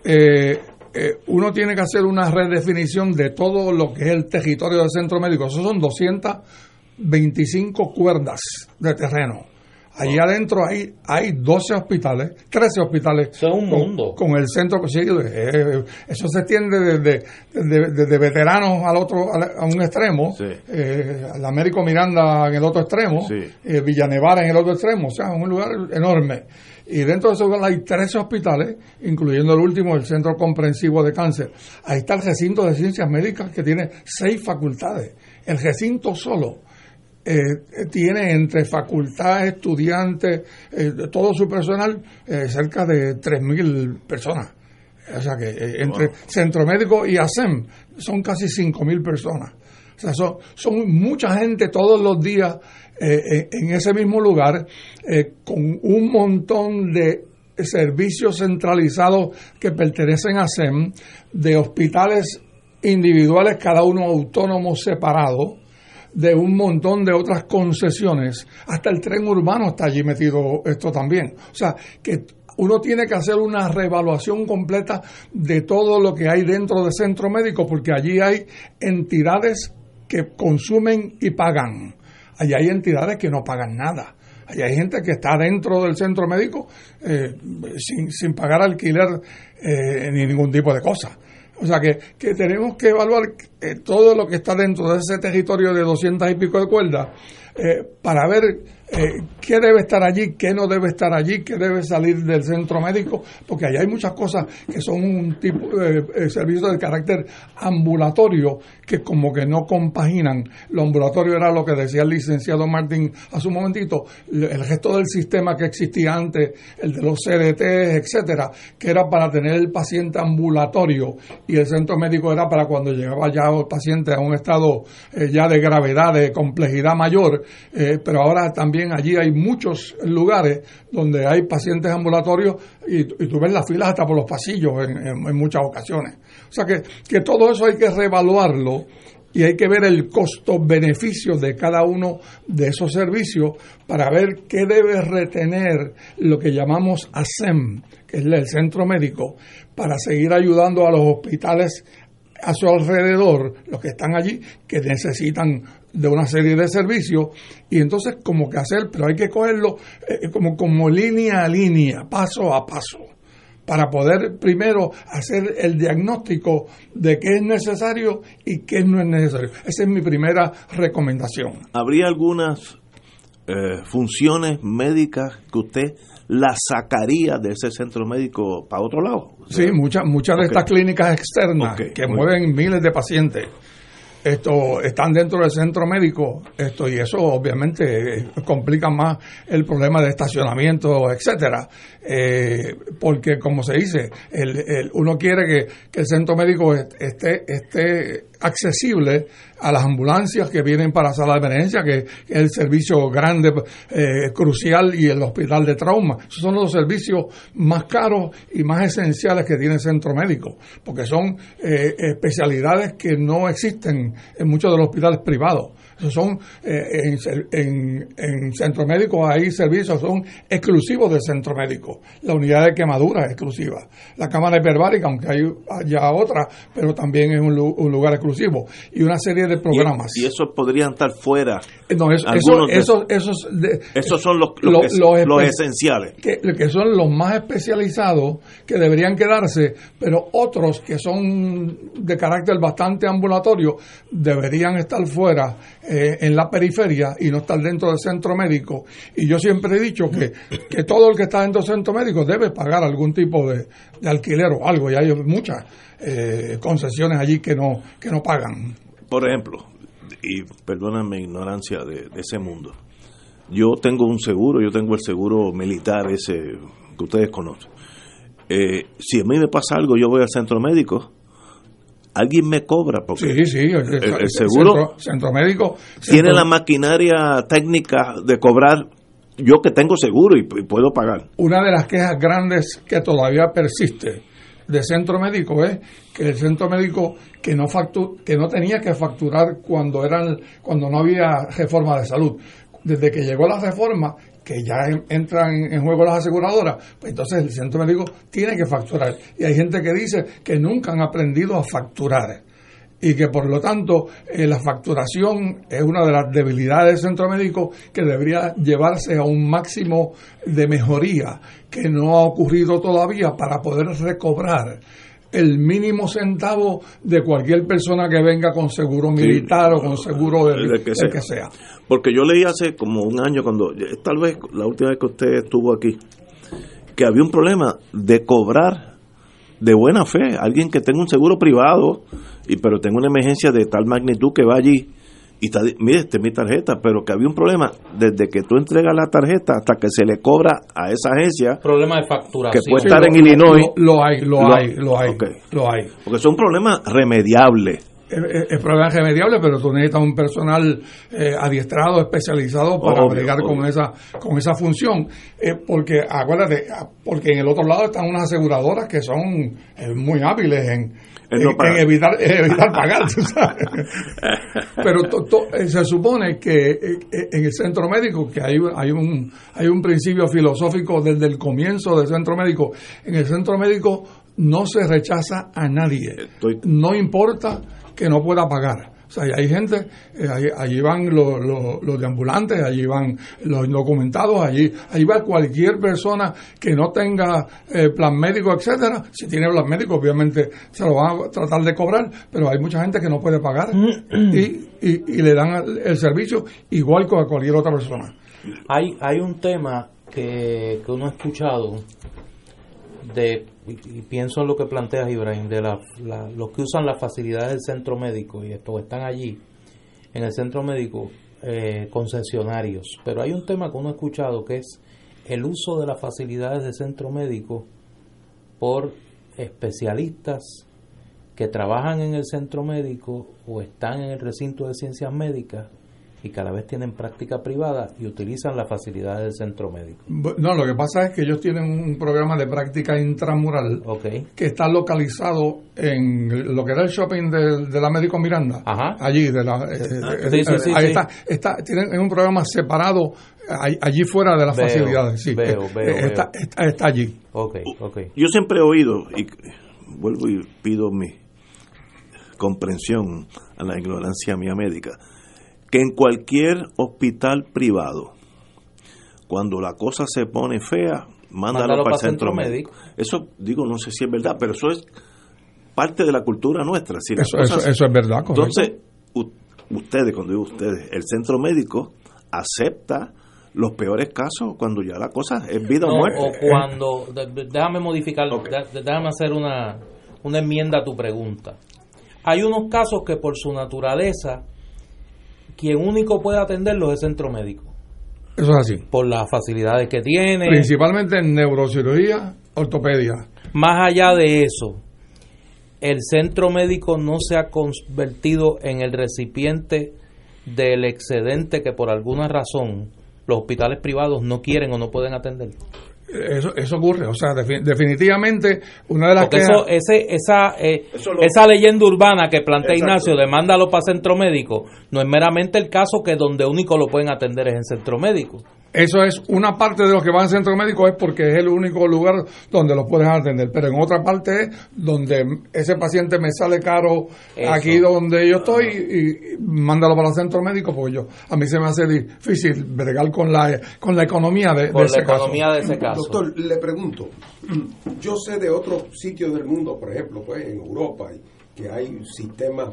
J: eh, eh, uno tiene que hacer una redefinición de todo lo que es el territorio del centro médico. Esos son 225 cuerdas de terreno. Allí adentro hay, hay 12 hospitales, 13 hospitales.
C: Eso es un
J: con-
C: mundo.
J: Con, el centro, sí, eh, eso se extiende desde, desde, desde veteranos al otro, a un extremo, eh, al Américo Miranda en el otro extremo, eh, Villanevara en el otro extremo, o sea, es un lugar enorme. Y dentro de ese lugar hay 13 hospitales, incluyendo el último, el Centro Comprensivo de Cáncer. Ahí está el recinto de ciencias médicas que tiene seis facultades. El recinto solo eh, tiene entre facultades, estudiantes, eh, todo su personal, eh, cerca de 3.000 personas. O sea que eh, entre Centro Médico y ASEM son casi 5.000 personas. O sea, son, son mucha gente todos los días en, ese mismo lugar, con un montón de servicios centralizados que pertenecen a SEM, de hospitales individuales, cada uno autónomo separado, de un montón de otras concesiones. Hasta el tren urbano está allí metido esto también. O sea, que uno tiene que hacer una reevaluación completa de todo lo que hay dentro del centro médico, porque allí hay entidades que consumen y pagan. Allí hay entidades que no pagan nada. Allí hay gente que está dentro del centro médico eh, sin, sin pagar alquiler eh, ni ningún tipo de cosa. O sea que, que tenemos que evaluar eh, todo lo que está dentro de ese territorio de 200 y pico de cuerdas eh, para ver eh, qué debe estar allí, qué no debe estar allí, qué debe salir del centro médico, porque allá hay muchas cosas que son un tipo de eh, servicio de carácter ambulatorio que como que no compaginan. Lo ambulatorio era lo que decía el licenciado Martín hace un momentito, el resto del sistema que existía antes, el de los CDT, etcétera, que era para tener el paciente ambulatorio. Y el centro médico era para cuando llegaba ya el paciente a un estado eh, ya de gravedad, de complejidad mayor, eh, pero ahora también allí hay muchos lugares donde hay pacientes ambulatorios y, tú ves las filas hasta por los pasillos en muchas ocasiones. O sea que, que todo eso hay que reevaluarlo y hay que ver el costo-beneficio de cada uno de esos servicios para ver qué debe retener lo que llamamos ASEM, que es el centro médico, para seguir ayudando a los hospitales a su alrededor, los que están allí, que necesitan de una serie de servicios, y entonces como que hacer, pero hay que cogerlo eh, como, como línea a línea, paso a paso para poder primero hacer el diagnóstico de qué es necesario y qué no es necesario. Esa es mi primera recomendación.
A: ¿Habría algunas eh, funciones médicas que usted las sacaría de ese centro médico para otro lado?
J: Sí, muchas muchas de estas clínicas externas que mueven miles de pacientes esto están dentro del centro médico esto y eso obviamente eh, complica más el problema de estacionamiento etcétera. Eh, porque como se dice el, el- uno quiere que, que el centro médico est- esté esté accesible a las ambulancias que vienen para sala de emergencia que es el servicio grande eh, crucial y el hospital de trauma esos son los servicios más caros y más esenciales que tiene el centro médico porque son eh, especialidades que no existen en muchos de los hospitales privados. Son, eh, en, en, en centro médico hay servicios, son exclusivos del centro médico. La unidad de quemadura es exclusiva. La cámara hiperbárica, aunque hay ya otra, pero también es un, lu- un lugar exclusivo. Y una serie de programas.
A: Y, y esos podrían estar fuera.
J: No, eso-
A: Algunos de-
J: eso- esos, esos, de-
A: Esos son los, los,
J: los
A: los esenciales.
J: que, que son los más especializados que deberían quedarse, pero otros que son de carácter bastante ambulatorio deberían estar fuera eh, en la periferia y no estar dentro del centro médico. Y yo siempre he dicho que, que todo el que está dentro del centro médico debe pagar algún tipo de, de alquiler o algo, y hay muchas eh, concesiones allí que no, que no pagan.
A: Por ejemplo, y perdóname mi ignorancia de, de ese mundo, yo tengo un seguro, yo tengo el seguro militar ese que ustedes conocen. Eh, si a mí me pasa algo, yo voy al centro médico, alguien me cobra porque
J: Sí, sí, el,
A: el- el seguro
J: centro, centro médico
A: tiene la maquinaria técnica de cobrar. Yo que tengo seguro y, y puedo pagar.
J: Una de las quejas grandes que todavía persiste de centro médico es que el centro médico que no factu que no tenía que facturar cuando eran cuando no había reforma de salud. Desde que llegó la reforma que ya en- entran en juego las aseguradoras, pues entonces el centro médico tiene que facturar. Y hay gente que dice que nunca han aprendido a facturar y que por lo tanto eh, la facturación es una de las debilidades del centro médico que debería llevarse a un máximo de mejoría que no ha ocurrido todavía para poder recobrar el mínimo centavo de cualquier persona que venga con seguro militar o con seguro del
A: que sea.
J: que sea.
A: Porque yo leí hace como un año, cuando tal vez la última vez que usted estuvo aquí, que había un problema de cobrar de buena fe alguien que tenga un seguro privado, y pero tenga una emergencia de tal magnitud que va allí y está, di- mire, esta es mi tarjeta, pero que había un problema desde que tú entregas la tarjeta hasta que se le cobra a esa agencia,
C: Problema de facturación.
A: que puede estar en Illinois.
J: Lo, lo hay, lo,
A: Lo-
J: hay, lo hay, lo hay.
A: Porque son problemas remediables.
J: Es, es- problema remediable, pero tú necesitas un personal eh, adiestrado, especializado para
A: Obvio,
J: bregar con esa con esa función. Eh, porque, acuérdate, ah, porque en el otro lado están unas aseguradoras que son eh, muy hábiles en,
A: En no
J: en- evitar, evitar pagar, tú sabes. Pero to- to- eh, se supone que eh, eh, en el centro médico, que hay, hay, un, hay un principio filosófico desde el comienzo del centro médico, en el centro médico no se rechaza a nadie, no importa que no pueda pagar. O sea, hay gente, eh, ahí- allí van los, los, los deambulantes, allí van los indocumentados, allí, allí va cualquier persona que no tenga eh, plan médico, etcétera. Si tiene plan médico, obviamente se lo van a tratar de cobrar, pero hay mucha gente que no puede pagar y, y, y le dan el, el servicio igual que a cualquier otra persona.
C: Hay, hay un tema que, que uno ha escuchado de y, pienso en lo que planteas Ibrahim de la- los que usan las facilidades del centro médico y estos están allí en el centro médico eh, concesionarios. Pero hay un tema que uno ha escuchado que es el uso de las facilidades del centro médico por especialistas que trabajan en el centro médico o están en el recinto de ciencias médicas y cada vez tienen práctica privada y utilizan las facilidades del centro médico.
J: No, lo que pasa es que ellos tienen un programa de práctica intramural que está localizado en lo que era el shopping de, de la Médico Miranda. Allí, de la, eh,
C: Ah,
J: eh,
C: sí, sí,
J: eh,
C: sí,
J: ahí
C: sí.
J: está, está, tienen un programa separado allí fuera de las
C: Veo,
J: facilidades. Sí,
C: veo,
J: eh,
C: veo,
J: Está,
C: veo.
J: está- está allí.
C: Ok, ok.
A: Yo siempre he oído, y vuelvo y pido mi comprensión a la ignorancia mía médica, que en cualquier hospital privado, cuando la cosa se pone fea, mándalo,
C: Mándalo
A: para el centro
C: centro
A: médico. Eso, digo, no sé si es verdad, pero eso es parte de la cultura nuestra. Si
J: Eso-
A: cosas-
J: eso- eso es verdad, correcto.
A: Entonces, ustedes, cuando digo ustedes, el centro médico acepta los peores casos cuando ya la cosa es vida o muerte.
C: o cuando, déjame modificar, de- déjame hacer una, una enmienda a tu pregunta. Hay unos casos que por su naturaleza, quien único puede atenderlos es el centro médico,
J: Eso es así.
C: por las facilidades que tiene.
J: Principalmente en neurocirugía, ortopedia.
C: Más allá de eso, el centro médico no se ha convertido en el recipiente del excedente que por alguna razón los hospitales privados no quieren o no pueden atender.
J: Eso, eso ocurre. O sea, defi- definitivamente, una de las
C: Porque
J: quejas-
C: eso, ese, esa, eh,
J: Eso lo-
C: esa leyenda urbana que plantea
J: Exacto.
C: Ignacio de mándalo para centro médico, no es meramente el caso que donde único lo pueden atender es en centro médico.
J: Eso es una parte de los que van al centro médico es porque es el único lugar donde los puedes atender, pero en otra parte es donde ese paciente me sale caro
C: Eso.
J: aquí donde yo estoy y, y mándalo para el centro médico porque yo a mí se me hace difícil bregar con la con la economía de, de
C: Por la
J: ese caso.
C: de ese caso.
K: Doctor, le pregunto, yo sé de otros sitios del mundo, por ejemplo, pues en Europa, que hay sistemas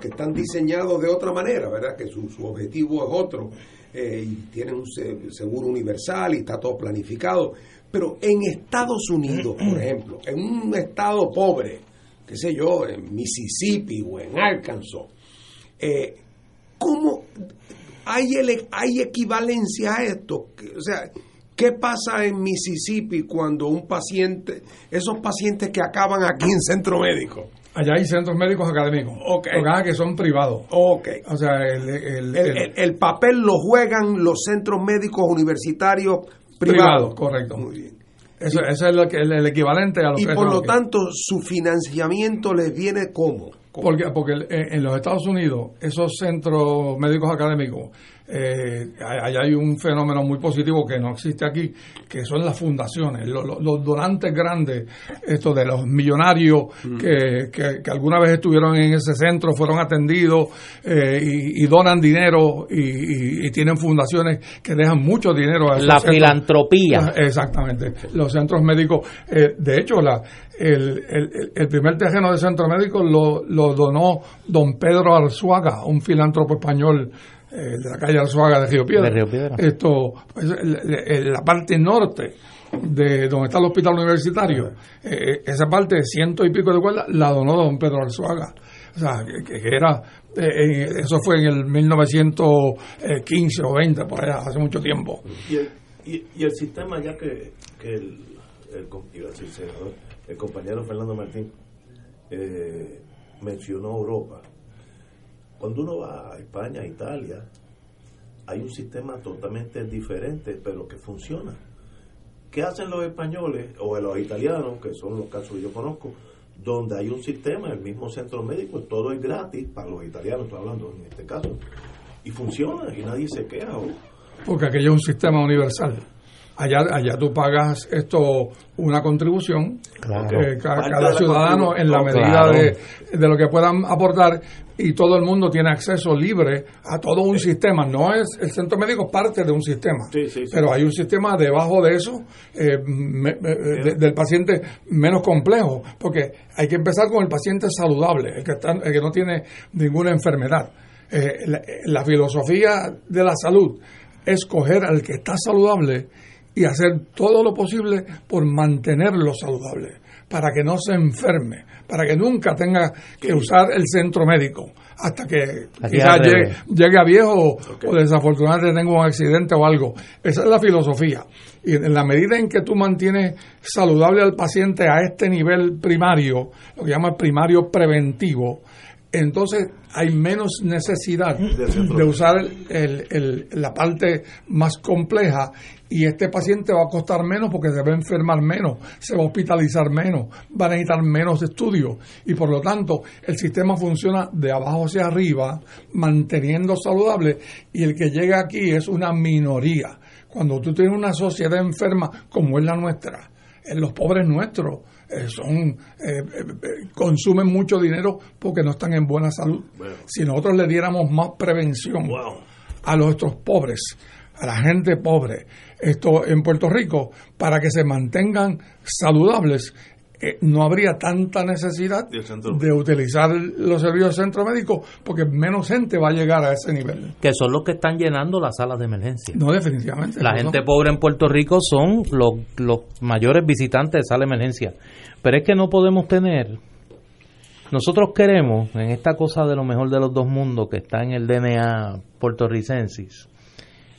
K: que están diseñados de otra manera, ¿verdad? Que su, su objetivo es otro, eh, y tienen un se- seguro universal y está todo planificado. Pero en Estados Unidos, por ejemplo, en un estado pobre, qué sé yo, en Mississippi o en Arkansas, eh, ¿cómo hay, ele- hay equivalencia a esto? O sea, ¿qué pasa en Mississippi cuando un paciente, esos pacientes que acaban aquí en centro médico?
J: Allá hay centros médicos académicos,
K: Ok.
J: Lo que son privados.
K: Ok.
J: O sea, el, el-
K: El,
J: el-
K: el- el papel lo juegan los centros médicos universitarios
J: privado,
K: privados.
J: correcto. Eso, eso es lo que- el, equivalente a lo
K: Y
J: que
K: por lo tanto, su financiamiento les viene como.
J: Porque, porque en en los Estados Unidos, esos centros médicos académicos Eh, allá hay un fenómeno muy positivo que no existe aquí, que son las fundaciones, lo- lo- los, donantes grandes, esto de los millonarios que, que- que alguna vez estuvieron en ese centro, fueron atendidos eh, y, y donan dinero y, y- y tienen fundaciones que dejan mucho dinero a
C: La
J: centros.
C: filantropía.
J: Ah, Exactamente. Los centros médicos, eh, de hecho, la, el, el- el primer terreno de centro médico lo, lo donó don Pedro Arzuaga, un filántropo español eh, de la calle Arzuaga de Río Piedra.
C: De Río Piedra.
J: Esto, pues, el- el- la parte norte de donde está el hospital universitario, eh, esa parte de ciento y pico de cuerdas la donó don Pedro Arzuaga. O sea, que, que era, eh, eso fue en el 1915 o 20, por allá, hace mucho tiempo.
A: Y el, y, y el sistema, ya que, que el, el, com- iba a decir senador, el compañero Fernando Martín eh, mencionó Europa. Cuando uno va a España, a Italia, hay un sistema totalmente diferente, pero que funciona. ¿Qué hacen los españoles o los italianos, que son los casos que yo conozco, donde hay un sistema, el mismo centro médico, todo es gratis para los italianos, estoy hablando en este caso, y funciona y nadie se queja?
J: porque aquello es un sistema universal. Allá, allá tú pagas esto una contribución,
C: Claro.
J: eh, cada, ciudadano en la medida
C: claro.
J: de, de lo que puedan aportar y todo el mundo tiene acceso libre a todo un sistema. No es el centro médico es parte de un sistema,
A: Sí, sí, sí.
J: pero hay un sistema debajo de eso eh, me- me- de- del paciente menos complejo, porque hay que empezar con el paciente saludable, el que, está, el que no tiene ninguna enfermedad. Eh, la, la filosofía de la salud es coger al que está saludable y hacer todo lo posible por mantenerlo saludable, para que no se enferme, para que nunca tenga que usar el centro médico hasta que quizás llegue, llegue a viejo o, o desafortunadamente tenga un accidente o algo. Esa es la filosofía. Y en la medida en que tú mantienes saludable al paciente a este nivel primario, lo que llama primario preventivo, entonces hay menos necesidad de usar el- el- el- la parte más compleja y este paciente va a costar menos porque se va a enfermar menos, se va a hospitalizar menos, va a necesitar menos estudios y por lo tanto el sistema funciona de abajo hacia arriba, manteniendo saludable y el que llega aquí es una minoría. Cuando tú tienes una sociedad enferma como es la nuestra, eh, los pobres nuestros son eh, eh, eh, consumen mucho dinero porque no están en buena salud. Si nosotros le diéramos más prevención a nuestros pobres, a la gente pobre, esto en Puerto Rico, para que se mantengan saludables, eh, no habría tanta necesidad de utilizar los servicios del centro médico porque menos gente va a llegar a ese nivel.
C: Que son los que están llenando las salas de emergencia.
J: No, definitivamente.
C: La
J: no,
C: gente
J: no.
C: pobre en Puerto Rico son los, los mayores visitantes de sala de emergencia. Pero es que no podemos tener. Nosotros queremos, en esta cosa de lo mejor de los dos mundos que está en el DNA puertorricensis,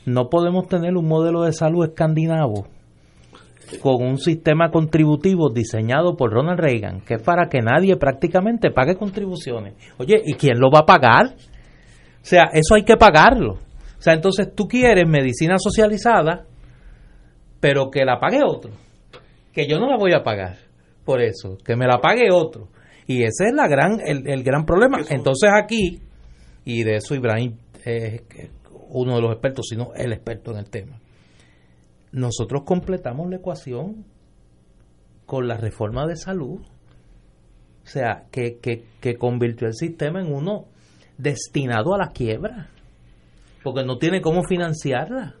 C: no podemos tener un modelo de salud escandinavo con un sistema contributivo diseñado por Ronald Reagan, que es para que nadie prácticamente pague contribuciones. Oye, ¿y quién lo va a pagar? O sea, eso hay que pagarlo. O sea, entonces tú quieres medicina socializada, pero que la pague otro. Que yo no la voy a pagar por eso, que me la pague otro. Y ese es la gran, el, el gran problema. Entonces aquí, y de eso Ibrahim es uno de los expertos, sino el experto en el tema, nosotros completamos la ecuación con la reforma de salud. O sea, que, que, que convirtió el sistema en uno destinado a la quiebra, porque no tiene cómo financiarla.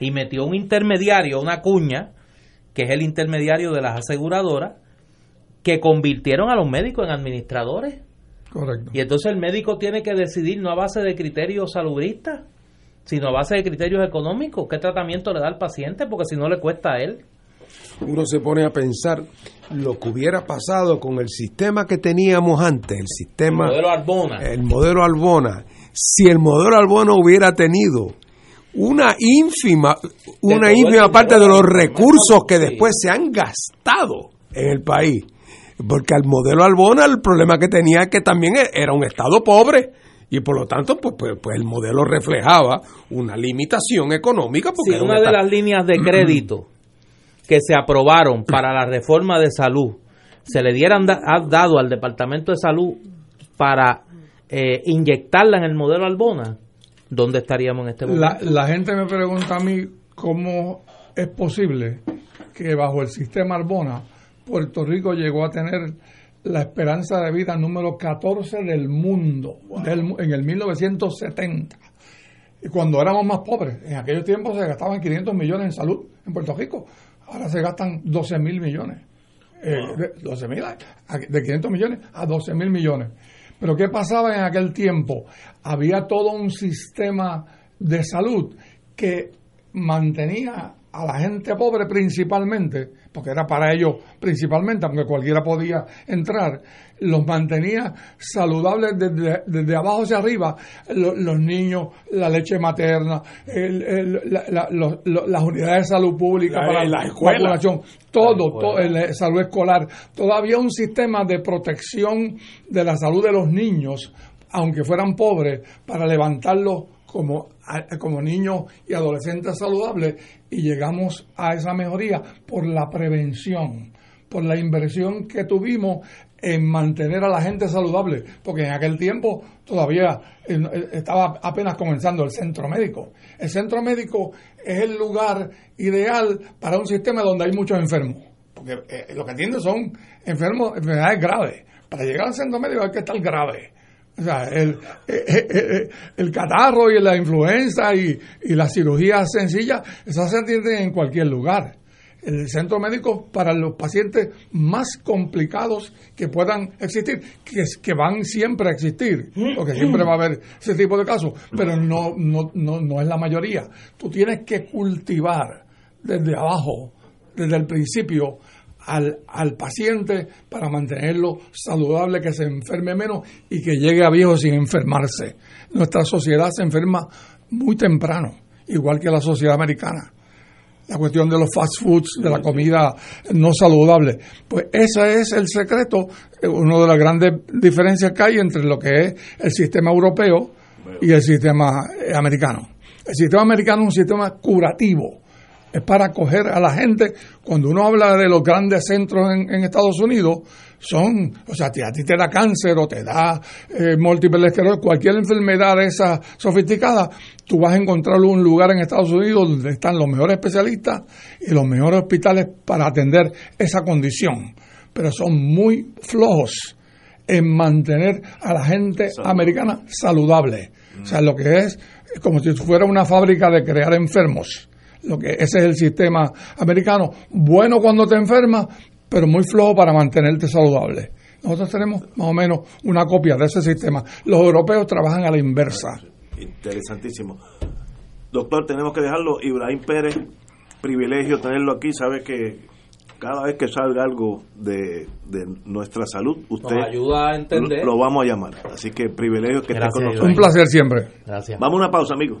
C: Y metió un intermediario, una cuña, que es el intermediario de las aseguradoras, que convirtieron a los médicos en administradores.
J: Correcto.
C: Y entonces el médico tiene que decidir no a base de criterios salubristas, sino a base de criterios económicos, qué tratamiento le da al paciente, porque si no le cuesta a él.
K: uno se pone a pensar lo que hubiera pasado con el sistema que teníamos antes, el sistema,
C: El modelo Arbona.
K: el modelo Arbona, si el modelo Arbona hubiera tenido una ínfima, una ínfima parte de los recursos que después se han gastado en el país, porque al modelo Arbona el problema que tenía es que también era un estado pobre. Y por lo tanto, pues, pues, pues el modelo reflejaba una limitación económica. Porque
C: Sí, una de las líneas de crédito que se aprobaron para la reforma de salud se le dieran da- ha dado al Departamento de Salud para eh, inyectarla en el modelo Albona, ¿dónde estaríamos en este momento?
J: La, la gente me pregunta a mí cómo es posible que bajo el sistema Arbona Puerto Rico llegó a tener la esperanza de vida número 14 del mundo del- en el 1970. Y cuando éramos más pobres, en aquellos tiempos se gastaban 500 millones en salud en Puerto Rico. Ahora se gastan 12 mil millones. Eh, de, 12 mil, a- de 500 millones a 12 mil millones. Pero ¿qué pasaba en aquel tiempo? Había todo un sistema de salud que mantenía a la gente pobre principalmente, porque era para ellos principalmente, aunque cualquiera podía entrar, los mantenía saludables desde, desde abajo hacia arriba, Lo- los niños, la leche materna, el- el- la- la- los- los- las unidades de salud pública
B: La-
J: para
B: la
J: la
B: escuela.
J: vacunación, todo, todo, el- salud escolar, todavía un sistema de protección de la salud de los niños, aunque fueran pobres, para levantarlos como, como niños y adolescentes saludables y llegamos a esa mejoría por la prevención, por la inversión que tuvimos en mantener a la gente saludable, porque en aquel tiempo todavía eh, eh, estaba apenas comenzando el centro médico. El centro médico es el lugar ideal para un sistema donde hay muchos enfermos, porque eh, lo que atienden son enfermos, enfermedades graves. Para llegar al centro médico hay que estar grave. O sea, el, eh, eh, eh, el catarro y la influenza y, y las cirugías sencillas, esas se atienden en cualquier lugar. El centro médico para los pacientes más complicados que puedan existir, que, que van siempre a existir, porque siempre va a haber ese tipo de casos, pero no, no, no, no es la mayoría. Tú tienes que cultivar desde abajo, desde el principio, al, al paciente para mantenerlo saludable, que se enferme menos y que llegue a viejo sin enfermarse. Nuestra sociedad se enferma muy temprano, igual que la sociedad americana. La cuestión de los fast foods, de la comida no saludable. Pues ese es el secreto, eh, una de las grandes diferencias que hay entre lo que es el sistema europeo y el sistema eh, americano. El sistema americano es un sistema curativo es para acoger a la gente. Cuando uno habla de los grandes centros en, en Estados Unidos, son, o sea, a ti, te da cáncer o te da eh, múltiple esclerosis, cualquier enfermedad de esa sofisticada, tú vas a encontrar un lugar en Estados Unidos donde están los mejores especialistas y los mejores hospitales para atender esa condición. Pero son muy flojos en mantener a la gente americana saludable. O sea, lo que es, es como si fuera una fábrica de crear enfermos. Lo que ese es el sistema americano, bueno cuando te enfermas, pero muy flojo para mantenerte saludable. Nosotros tenemos más o menos una copia de ese sistema. Los europeos trabajan a la inversa.
A: Interesantísimo. Doctor, tenemos que dejarlo. Ibrahim Pérez, privilegio tenerlo aquí. Sabe que cada vez que salga algo de, de nuestra salud, usted
C: Nos ayuda a entender.
A: Lo, lo vamos a llamar. Así que privilegio que esté
C: Gracias,
A: con nosotros.
J: Un placer siempre.
C: Gracias.
A: Vamos a una pausa, amigos.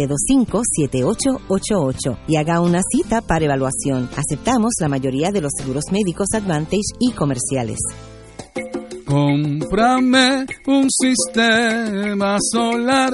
H: 725-7888 y haga una cita para evaluación. Aceptamos la mayoría de los seguros médicos Advantage y comerciales.
L: Cómprame un sistema solar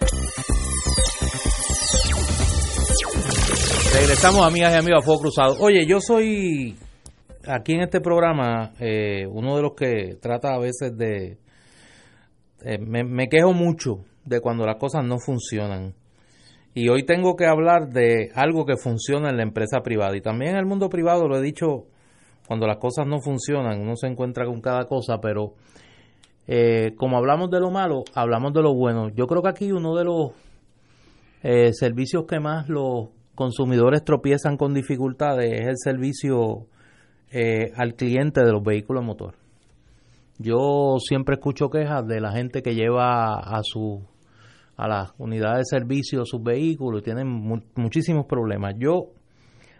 C: Regresamos, amigas y amigos, a Fuego Cruzado. Oye, yo soy aquí en este programa eh, uno de los que trata a veces de... eh, me, me quejo mucho de cuando las cosas no funcionan. Y hoy tengo que hablar de algo que funciona en la empresa privada. Y también en el mundo privado, lo he dicho, cuando las cosas no funcionan, uno se encuentra con cada cosa, pero eh, como hablamos de lo malo, hablamos de lo bueno. Yo creo que aquí uno de los eh, servicios que más los consumidores tropiezan con dificultades es el servicio eh, al cliente de los vehículos a motor. Yo siempre escucho quejas de la gente que lleva a su a las unidades de servicio sus vehículos y tienen mu- muchísimos problemas. Yo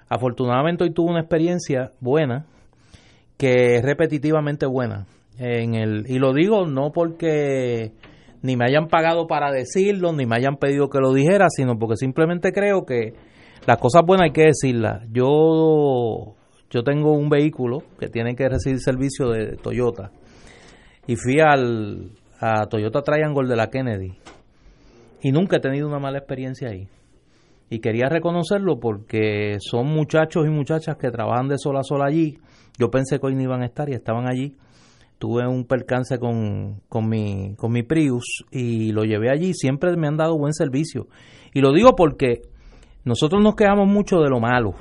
C: afortunadamente hoy tuve una experiencia buena que es repetitivamente buena en el y lo digo no porque ni me hayan pagado para decirlo ni me hayan pedido que lo dijera sino porque simplemente creo que las cosas buenas hay que decirlas yo yo tengo un vehículo que tiene que recibir servicio de Toyota y fui al a Toyota Triangle de la Kennedy y nunca he tenido una mala experiencia ahí y quería reconocerlo porque son muchachos y muchachas que trabajan de sol a sol allí. Yo pensé que hoy no iban a estar y estaban allí. Tuve un percance con, con, mi, con mi Prius y lo llevé allí. Siempre me han dado buen servicio. Y lo digo porque nosotros nos quejamos mucho de lo malo.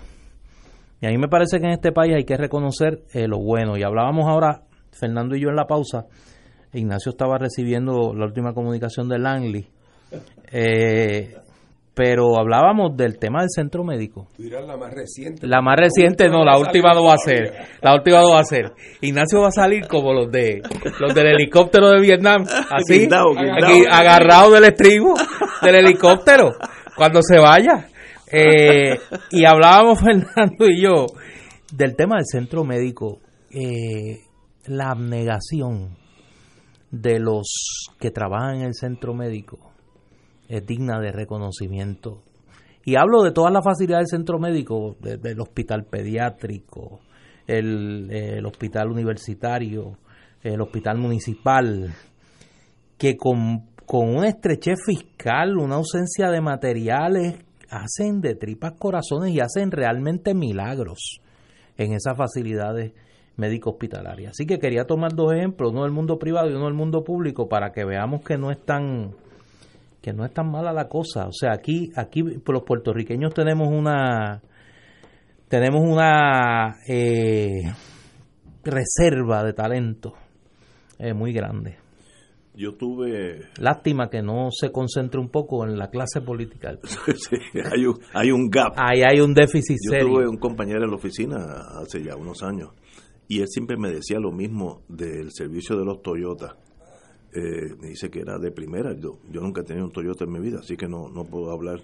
C: Y a mí me parece que en este país hay que reconocer eh, lo bueno. Y hablábamos ahora, Fernando y yo en la pausa, Ignacio estaba recibiendo la última comunicación de Langley. Eh, pero hablábamos del tema del centro médico.
K: Tú dirás la más reciente.
C: La más reciente no, la última no va a ser. La última no va a ser. Ignacio va a salir como los de los del helicóptero de Vietnam, así, aquí, agarrado del estribo del helicóptero cuando se vaya. Eh, y hablábamos Fernando y yo del tema del centro médico, eh, la abnegación de los que trabajan en el centro médico es digna de reconocimiento. Y hablo de todas las facilidades del centro médico, de- del hospital pediátrico, el, hospital universitario, el hospital municipal, que con, con una estrechez fiscal, una ausencia de materiales, hacen de tripas corazones y hacen realmente milagros en esas facilidades médico hospitalarias. Así que quería tomar dos ejemplos, uno del mundo privado y uno del mundo público, para que veamos que no es tan que no es tan mala la cosa. O sea, aquí, aquí los puertorriqueños tenemos una tenemos una eh, reserva de talento eh, muy grande.
A: Yo tuve.
C: Lástima que no se concentre un poco en la clase política.
A: Sí, hay, un, hay un gap.
C: Ahí hay un déficit
A: Yo
C: serio.
A: tuve un compañero en la oficina hace ya unos años y él siempre me decía lo mismo del servicio de los Toyota. Eh, me dice que era de primera. Yo, yo nunca he tenido un Toyota en mi vida, así que no, no puedo hablar.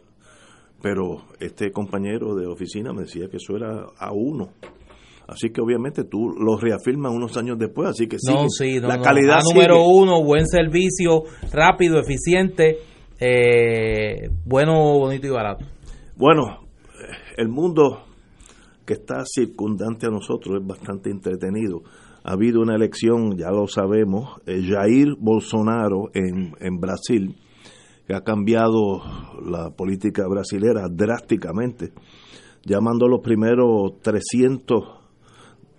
A: Pero este compañero de oficina me decía que eso era a uno. Así que obviamente tú lo reafirmas unos años después, así que
C: No,
A: sigue.
C: sí, no,
A: la
C: no.
A: calidad
C: A número uno, buen servicio, rápido, eficiente, Eh, bueno, bonito y barato.
A: Bueno, el mundo que está circundante a nosotros es bastante entretenido. Ha habido una elección, ya lo sabemos, eh, Jair Bolsonaro en, en Brasil, que ha cambiado la política brasilera drásticamente, llamando a los primeros 300 eh,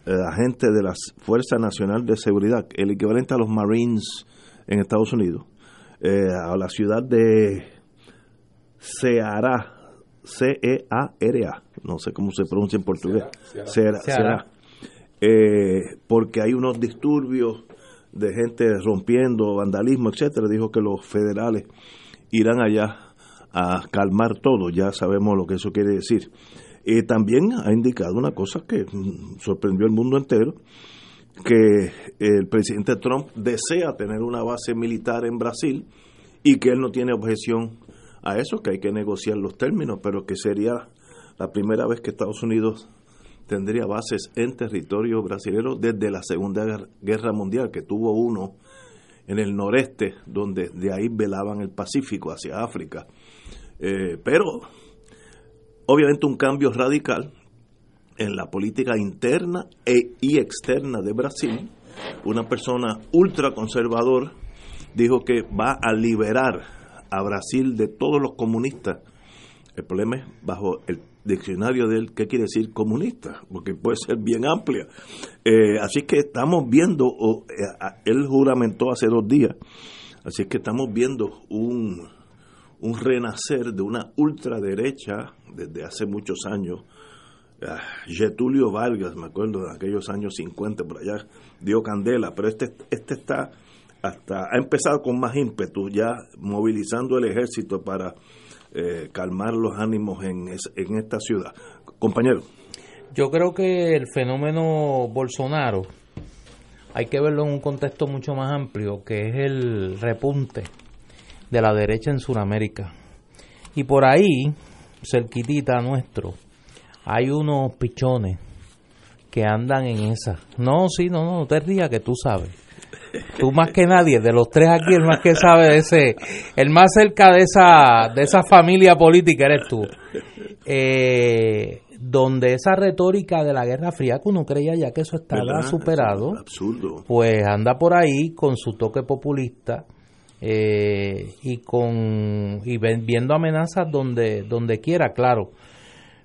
A: agentes de la Fuerza Nacional de Seguridad, el equivalente a los Marines en Estados Unidos, eh, a la ciudad de Ceará, C-E-A-R-A, no sé cómo se pronuncia en portugués, Ceará,
C: Ceará.
A: Ceará. Eh, porque hay unos disturbios de gente rompiendo, vandalismo, etcétera. Dijo que los federales irán allá a calmar todo, ya sabemos lo que eso quiere decir. Eh, también ha indicado una cosa que mm, sorprendió al mundo entero, que el presidente Trump desea tener una base militar en Brasil y que él no tiene objeción a eso, que hay que negociar los términos, pero que sería la primera vez que Estados Unidos tendría bases en territorio brasileño desde la Segunda Guerra- Guerra Mundial, que tuvo uno en el noreste, donde de ahí velaban el Pacífico hacia África. Eh, pero obviamente un cambio radical en la política interna e, y externa de Brasil. Una persona ultraconservador dijo que va a liberar a Brasil de todos los comunistas. El problema es bajo el diccionario de él, ¿qué quiere decir comunista? Porque puede ser bien amplia. Eh, así que estamos viendo, o, a- él juramentó hace dos días, así que estamos viendo un, un renacer de una ultraderecha desde hace muchos años. Ah, Getulio Vargas, me acuerdo de aquellos años 50, por allá dio candela, pero este, este está hasta, ha empezado con más ímpetu, ya movilizando el ejército para eh, calmar los ánimos en, es- en esta ciudad. Compañero.
C: Yo creo que el fenómeno Bolsonaro hay que verlo en un contexto mucho más amplio, que es el repunte de la derecha en Sudamérica. Y por ahí, cerquitita nuestro, hay unos pichones que andan en esa. No, sí, no, no, no te rías que tú sabes. Tú más que nadie, de los tres aquí, el más que sabe de ese, el más cerca de esa, de esa familia política eres tú. Eh, donde esa retórica de la Guerra Fría, que uno creía ya que eso estaba
A: ¿Verdad?
C: superado,
A: Absurdo.
C: pues anda por ahí con su toque populista eh, y con y viendo amenazas donde donde quiera claro.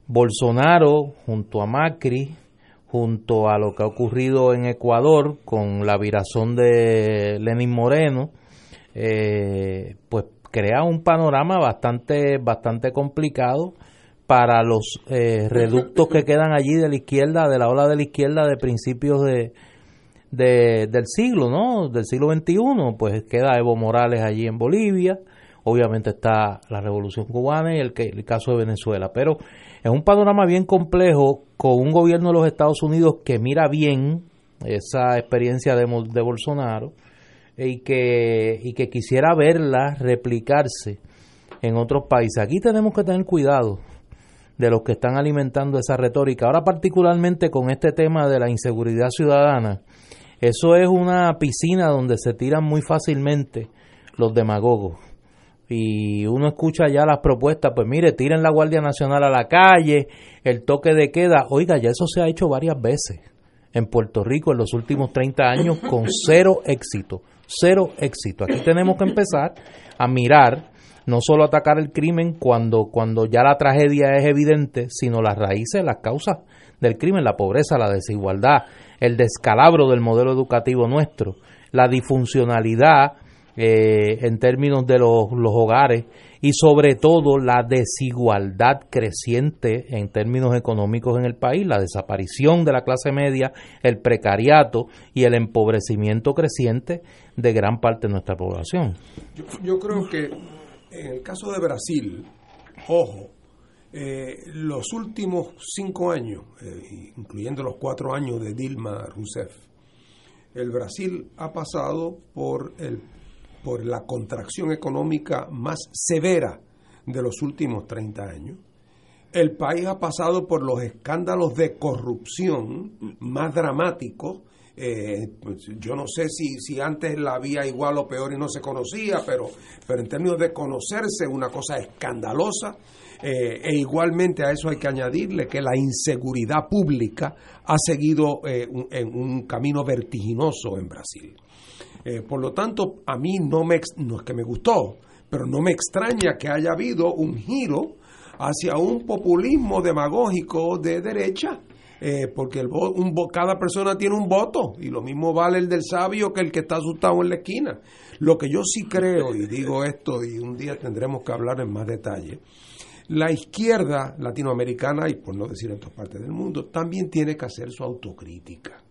C: Bolsonaro junto a Macri junto a lo que ha ocurrido en Ecuador con la virazón de Lenin Moreno eh, pues crea un panorama bastante bastante complicado para los eh, reductos que quedan allí de la izquierda de la ola de la izquierda de principios de de- del siglo, ¿no? Del siglo XXI, pues queda Evo Morales allí en Bolivia, obviamente está la Revolución Cubana y el, que- el caso de Venezuela, pero es un panorama bien complejo con un gobierno de los Estados Unidos que mira bien esa experiencia de, de Bolsonaro y que, y que quisiera verla replicarse en otros países. Aquí tenemos que tener cuidado de los que están alimentando esa retórica. Ahora particularmente con este tema de la inseguridad ciudadana, eso es una piscina donde se tiran muy fácilmente los demagogos. Y uno escucha ya las propuestas, pues mire, tiren la Guardia Nacional a la calle, el toque de queda. Oiga, ya eso se ha hecho varias veces en Puerto Rico en los últimos 30 años con cero éxito, cero éxito. Aquí tenemos que empezar a mirar, no solo atacar el crimen cuando, cuando ya la tragedia es evidente, sino las raíces, las causas del crimen, la pobreza, la desigualdad, el descalabro del modelo educativo nuestro, la disfuncionalidad eh, en términos de los, los hogares y sobre todo la desigualdad creciente en términos económicos en el país, la desaparición de la clase media, el precariato y el empobrecimiento creciente de gran parte de nuestra población.
K: Yo, yo creo que en el caso de Brasil, ojo, eh, los últimos cinco años, eh, incluyendo los cuatro años de Dilma Rousseff, el Brasil ha pasado por, el, por la contracción económica más severa de los últimos 30 años. El país ha pasado por los escándalos de corrupción más dramáticos
B: Eh, pues, yo no sé si, si antes la había igual o peor y no se conocía, pero, pero en términos de conocerse, una cosa escandalosa. Eh, e igualmente a eso hay que añadirle que la inseguridad pública ha seguido eh, en un camino vertiginoso en Brasil. Eh, por lo tanto, a mí no, me, no es que me gustó, pero no me extraña que haya habido un giro hacia un populismo demagógico de derecha. Eh, porque el un cada persona tiene un voto y lo mismo vale el del sabio que el que está asustado en la esquina. Lo que yo sí creo, y digo esto y un día tendremos que hablar en más detalle, la izquierda latinoamericana, y por no decir en otras partes del mundo, también tiene que hacer su autocrítica.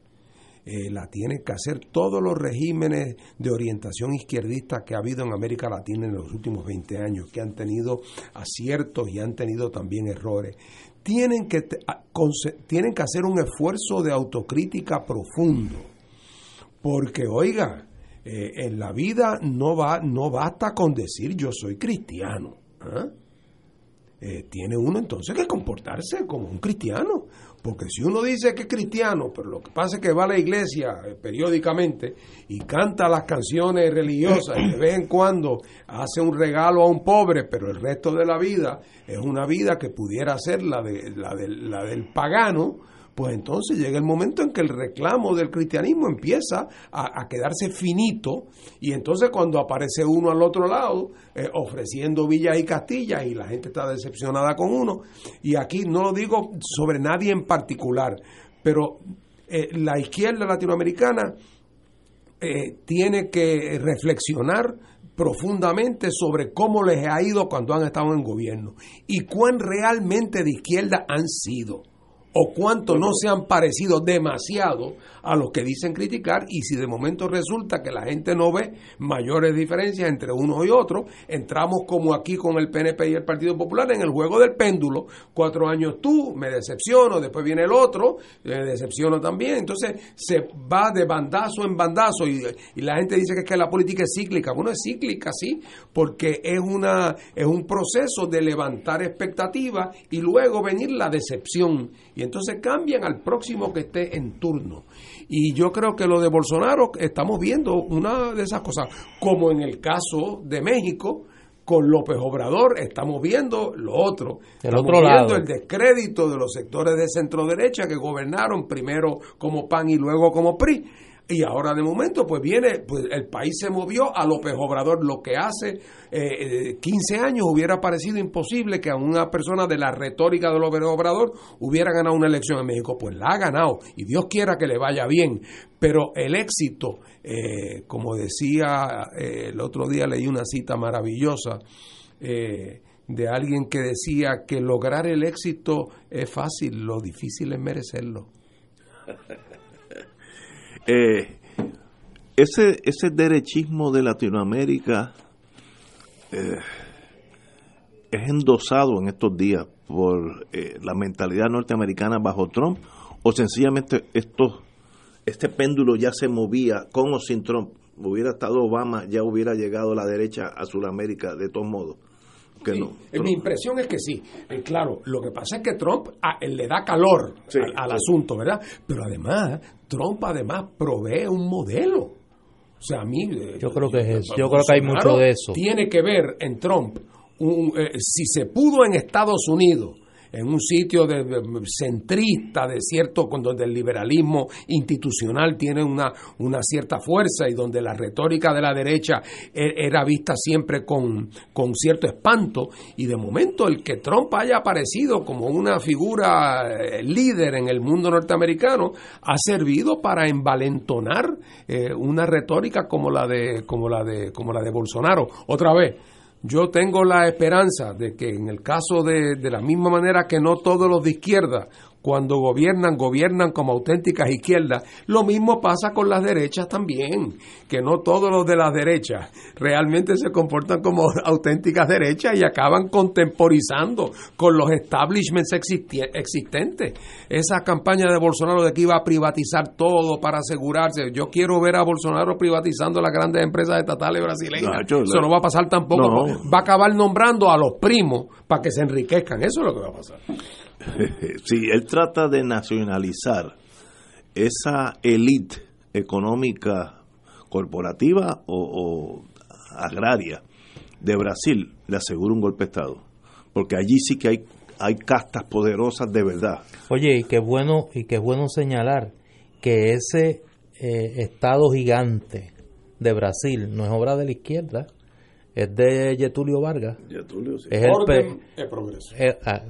B: Eh, la tienen que hacer todos los regímenes de orientación izquierdista que ha habido en América Latina en los últimos 20 años, que han tenido aciertos y han tenido también errores. Tienen que, tienen que hacer un esfuerzo de autocrítica profundo, porque oiga, eh, en la vida no, va, no basta con decir yo soy cristiano. ¿ah? eh, tiene uno entonces que comportarse como un cristiano. Porque si uno dice que es cristiano, pero lo que pasa es que va a la iglesia eh, periódicamente y canta las canciones religiosas y de vez en cuando hace un regalo a un pobre, pero el resto de la vida es una vida que pudiera ser la, de, la, del- la del pagano, pues entonces llega el momento en que el reclamo del cristianismo empieza a, quedarse finito y entonces cuando aparece uno al otro lado eh, ofreciendo villas y castillas y la gente está decepcionada con uno y aquí no lo digo sobre nadie en particular pero eh, la izquierda latinoamericana eh, tiene que reflexionar profundamente sobre cómo les ha ido cuando han estado en gobierno y cuán realmente de izquierda han sido o cuánto no se han parecido demasiado a los que dicen criticar y si de momento resulta que la gente no ve mayores diferencias entre unos y otros, entramos como aquí con el PNP y el Partido Popular en el juego del péndulo, cuatro años tú, me decepciono, después viene el otro, me decepciono también, entonces se va de bandazo en bandazo y, la gente dice que es que la política es cíclica, bueno es cíclica sí, porque es una es un proceso de levantar expectativas y luego venir la decepción entonces cambian al próximo que esté en turno. Y yo creo que lo de Bolsonaro estamos viendo una de esas cosas, como en el caso de México, con López Obrador estamos viendo lo otro. Estamos
C: otro
B: viendo
C: lado.
B: el descrédito de los sectores de centro derecha que gobernaron primero como PAN y luego como PRI. Y ahora de momento, pues viene, pues el país se movió a López Obrador, lo que hace eh, eh, 15 años hubiera parecido imposible que a una persona de la retórica de López Obrador hubiera ganado una elección en México. Pues la ha ganado y Dios quiera que le vaya bien. Pero el éxito, eh, como decía eh, el otro día, leí una cita maravillosa. eh, de alguien que decía que lograr el éxito es fácil, lo difícil es merecerlo.
A: Eh, ese, ese derechismo de Latinoamérica eh, es endosado en estos días por eh, la mentalidad norteamericana bajo Trump o sencillamente esto, este péndulo ya se movía con o sin Trump. Hubiera estado Obama, ya hubiera llegado la derecha a Sudamérica de todos modos. Que no.
B: Eh, Mi impresión es que sí. Eh, claro, lo que pasa es que Trump ah, él le da calor al, al asunto, ¿verdad? Pero además, Trump además provee un modelo. O sea, a mí... eh,
C: Yo creo que es eso. Yo creo que hay mucho de eso.
B: Tiene que ver en Trump, un, eh, si se pudo en Estados Unidos, en un sitio de, centrista, de cierto, donde el liberalismo institucional tiene una, una cierta fuerza y donde la retórica de la derecha e- era vista siempre con, con cierto espanto, y de momento el que Trump haya aparecido como una figura eh, líder en el mundo norteamericano ha servido para envalentonar eh, una retórica como la de como la de como la de Bolsonaro. Otra vez, yo tengo la esperanza de que en el caso de, de la misma manera que no todos los de izquierda, cuando gobiernan, gobiernan como auténticas izquierdas, lo mismo pasa con las derechas también, que no todos los de las derechas realmente se comportan como auténticas derechas y acaban contemporizando con los establishments existentes. Esa campaña de Bolsonaro de que iba a privatizar todo para asegurarse, yo quiero ver a Bolsonaro privatizando las grandes empresas estatales brasileñas. Eso no va a pasar tampoco.
A: No.
B: Va a acabar nombrando a los primos para que se enriquezcan. Eso es lo que va a pasar.
A: Sí, él trata de nacionalizar esa élite económica corporativa o, o agraria de Brasil, le aseguro un golpe de Estado. Porque allí sí que hay, hay castas poderosas de verdad.
C: Oye, y qué bueno, y qué bueno señalar que ese eh, Estado gigante de Brasil no es obra de la izquierda, es de Getulio Vargas.
A: Getulio, sí.
C: Es el
K: Orden
C: pe-
K: es progreso.
C: eh, ah,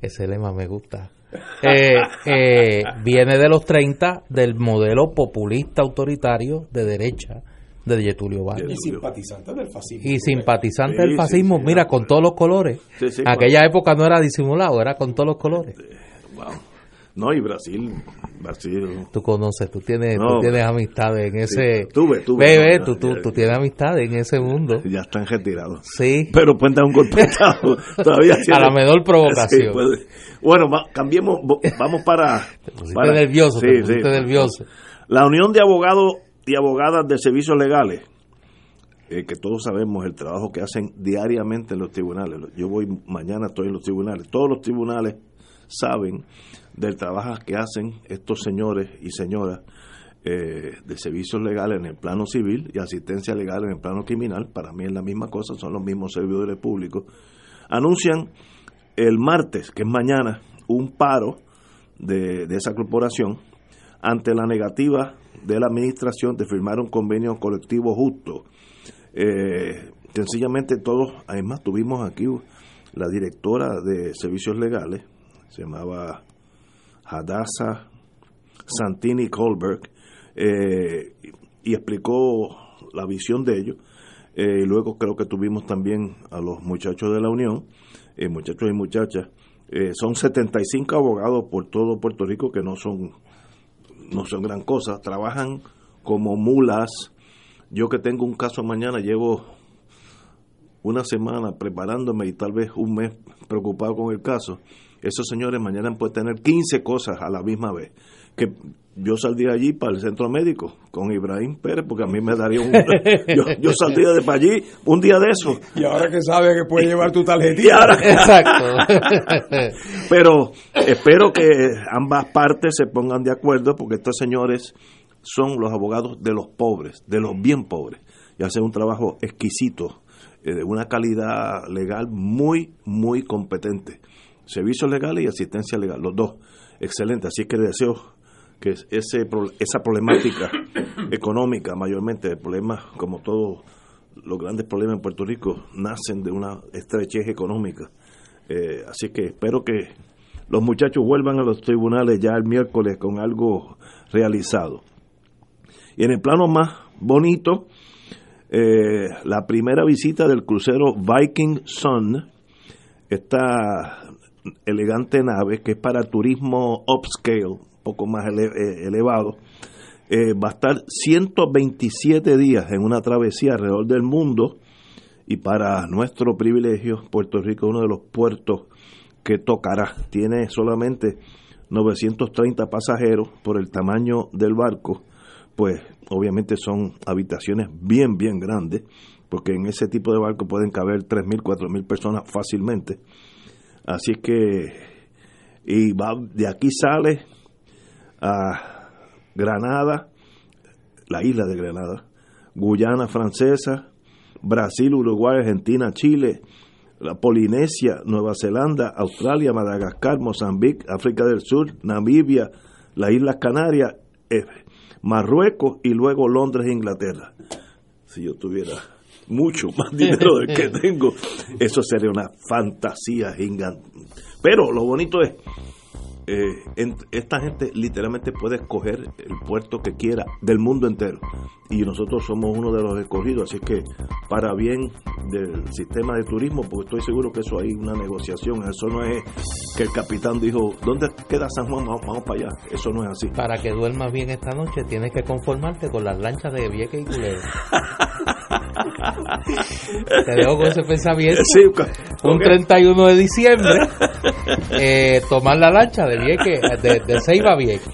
C: ese lema me gusta. Eh, eh, viene de los 30 del modelo populista autoritario de derecha de Getulio Vargas.
K: Y simpatizante del fascismo.
C: Y simpatizante
A: Sí,
C: del fascismo,
A: sí,
C: mira, con todos los colores.
A: Sí, sí,
C: Aquella época no era disimulado, era con todos los colores.
A: Wow. No, y Brasil, Brasil.
C: Tú conoces, tú tienes,
A: No,
C: tú tienes amistades en
A: sí,
C: ese...
A: tuve, tuve,
C: Ve,
A: no,
C: tú, tú, tú tienes amistades en ese mundo.
A: Ya están retirados.
C: Sí.
A: Pero pueden dar un golpe. Todavía
C: A la menor provocación.
A: Sí, puede. Bueno, cambiemos, vamos para...
C: pusiste
A: para-
C: nervioso, te pusiste nervioso.
A: La Unión de Abogados y Abogadas de Servicios Legales, eh, que todos sabemos el trabajo que hacen diariamente en los tribunales. Yo voy mañana, estoy en los tribunales. Todos los tribunales saben del trabajo que hacen estos señores y señoras eh, de servicios legales en el plano civil y asistencia legal en el plano criminal. Para mí es la misma cosa, son los mismos servidores públicos. Anuncian el martes, que es mañana, un paro de, de esa corporación ante la negativa de la administración de firmar un convenio colectivo justo. Eh, sencillamente todos, además tuvimos aquí la directora de servicios legales, se llamaba Hadassah Santini Colberg, eh, y explicó la visión de ellos. Eh, luego creo que tuvimos también a los muchachos de la Unión, eh, muchachos y muchachas. Son 75 abogados por todo Puerto Rico que no son no son gran cosa, trabajan como mulas. Yo que tengo un caso mañana llevo una semana preparándome y tal vez un mes preocupado con el caso. Esos señores mañana pueden tener 15 cosas a la misma vez. Que yo saldría allí para el centro médico con Ibrahim Pérez, porque a mí me daría un. yo, yo saldría de para allí un día de eso.
J: Y ahora que sabe que puede llevar tu
A: Y
J: tarjetita.
A: ahora- Pero espero que ambas partes se pongan de acuerdo porque estos señores son los abogados de los pobres, de los bien pobres, y hacen un trabajo exquisito, eh, de una calidad legal muy, muy competente. Servicios legales y asistencia legal, los dos, excelente. Así que deseo que ese, esa problemática económica, mayormente, problemas como todos los grandes problemas en Puerto Rico, nacen de una estrechez económica. Eh, así que espero que los muchachos vuelvan a los tribunales ya el miércoles con algo realizado. Y en el plano más bonito, eh, la primera visita del crucero Viking Sun, esta elegante nave que es para turismo upscale, un poco más eh, elevado, eh, va a estar 127 días en una travesía alrededor del mundo y para nuestro privilegio, Puerto Rico es uno de los puertos que tocará. Tiene solamente 930 pasajeros por el tamaño del barco, pues obviamente son habitaciones bien, bien grandes, porque en ese tipo de barco pueden caber 3.000, 4.000 personas fácilmente. Así que, y va, de aquí sale a Granada, la isla de Granada, Guyana Francesa, Brasil, Uruguay, Argentina, Chile, la Polinesia, Nueva Zelanda, Australia, Madagascar, Mozambique, África del Sur, Namibia, las Islas Canarias, eh, Marruecos y luego Londres e Inglaterra. Si yo tuviera mucho más dinero del que tengo, eso sería una fantasía gigante. Pero lo bonito es, eh, en- esta gente literalmente puede escoger el puerto que quiera del mundo entero y nosotros somos uno de los escogidos así que para bien del sistema de turismo porque estoy seguro que eso hay una negociación eso no es que el capitán dijo ¿dónde queda San Juan? vamos, vamos para allá eso no es así
C: Para que duermas bien esta noche tienes que conformarte con las lanchas de Vieques y Culebra. Te dejo con ese pensamiento.
A: Sí,
C: Un 31 de diciembre, eh, tomar la lancha de Vieques, de, de Ceiba a Vieques.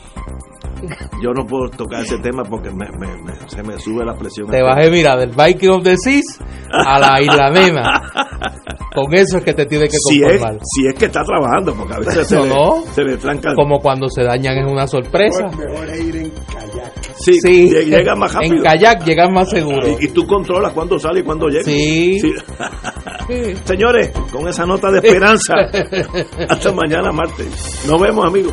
A: yo no puedo tocar ese tema porque me- me- me- se me sube la presión
C: Te bajé, mira, del Viking of the Seas a la Isla Nena. Con eso es que te tienes que
A: si es,
C: conformar.
A: si es que está trabajando porque a veces se,
C: No,
A: le,
C: no.
A: se le tranca
C: Como cuando se dañan es una sorpresa.
K: Mejor, mejor es ir en kayak.
A: Sí,
C: Sí.
A: lleg- llega más rápido.
C: En kayak llegas más seguro.
A: Y, y tú controlas cuándo sale y cuándo llega.
C: Sí.
A: Señores, con esa nota de esperanza, hasta mañana martes. Nos vemos, amigos.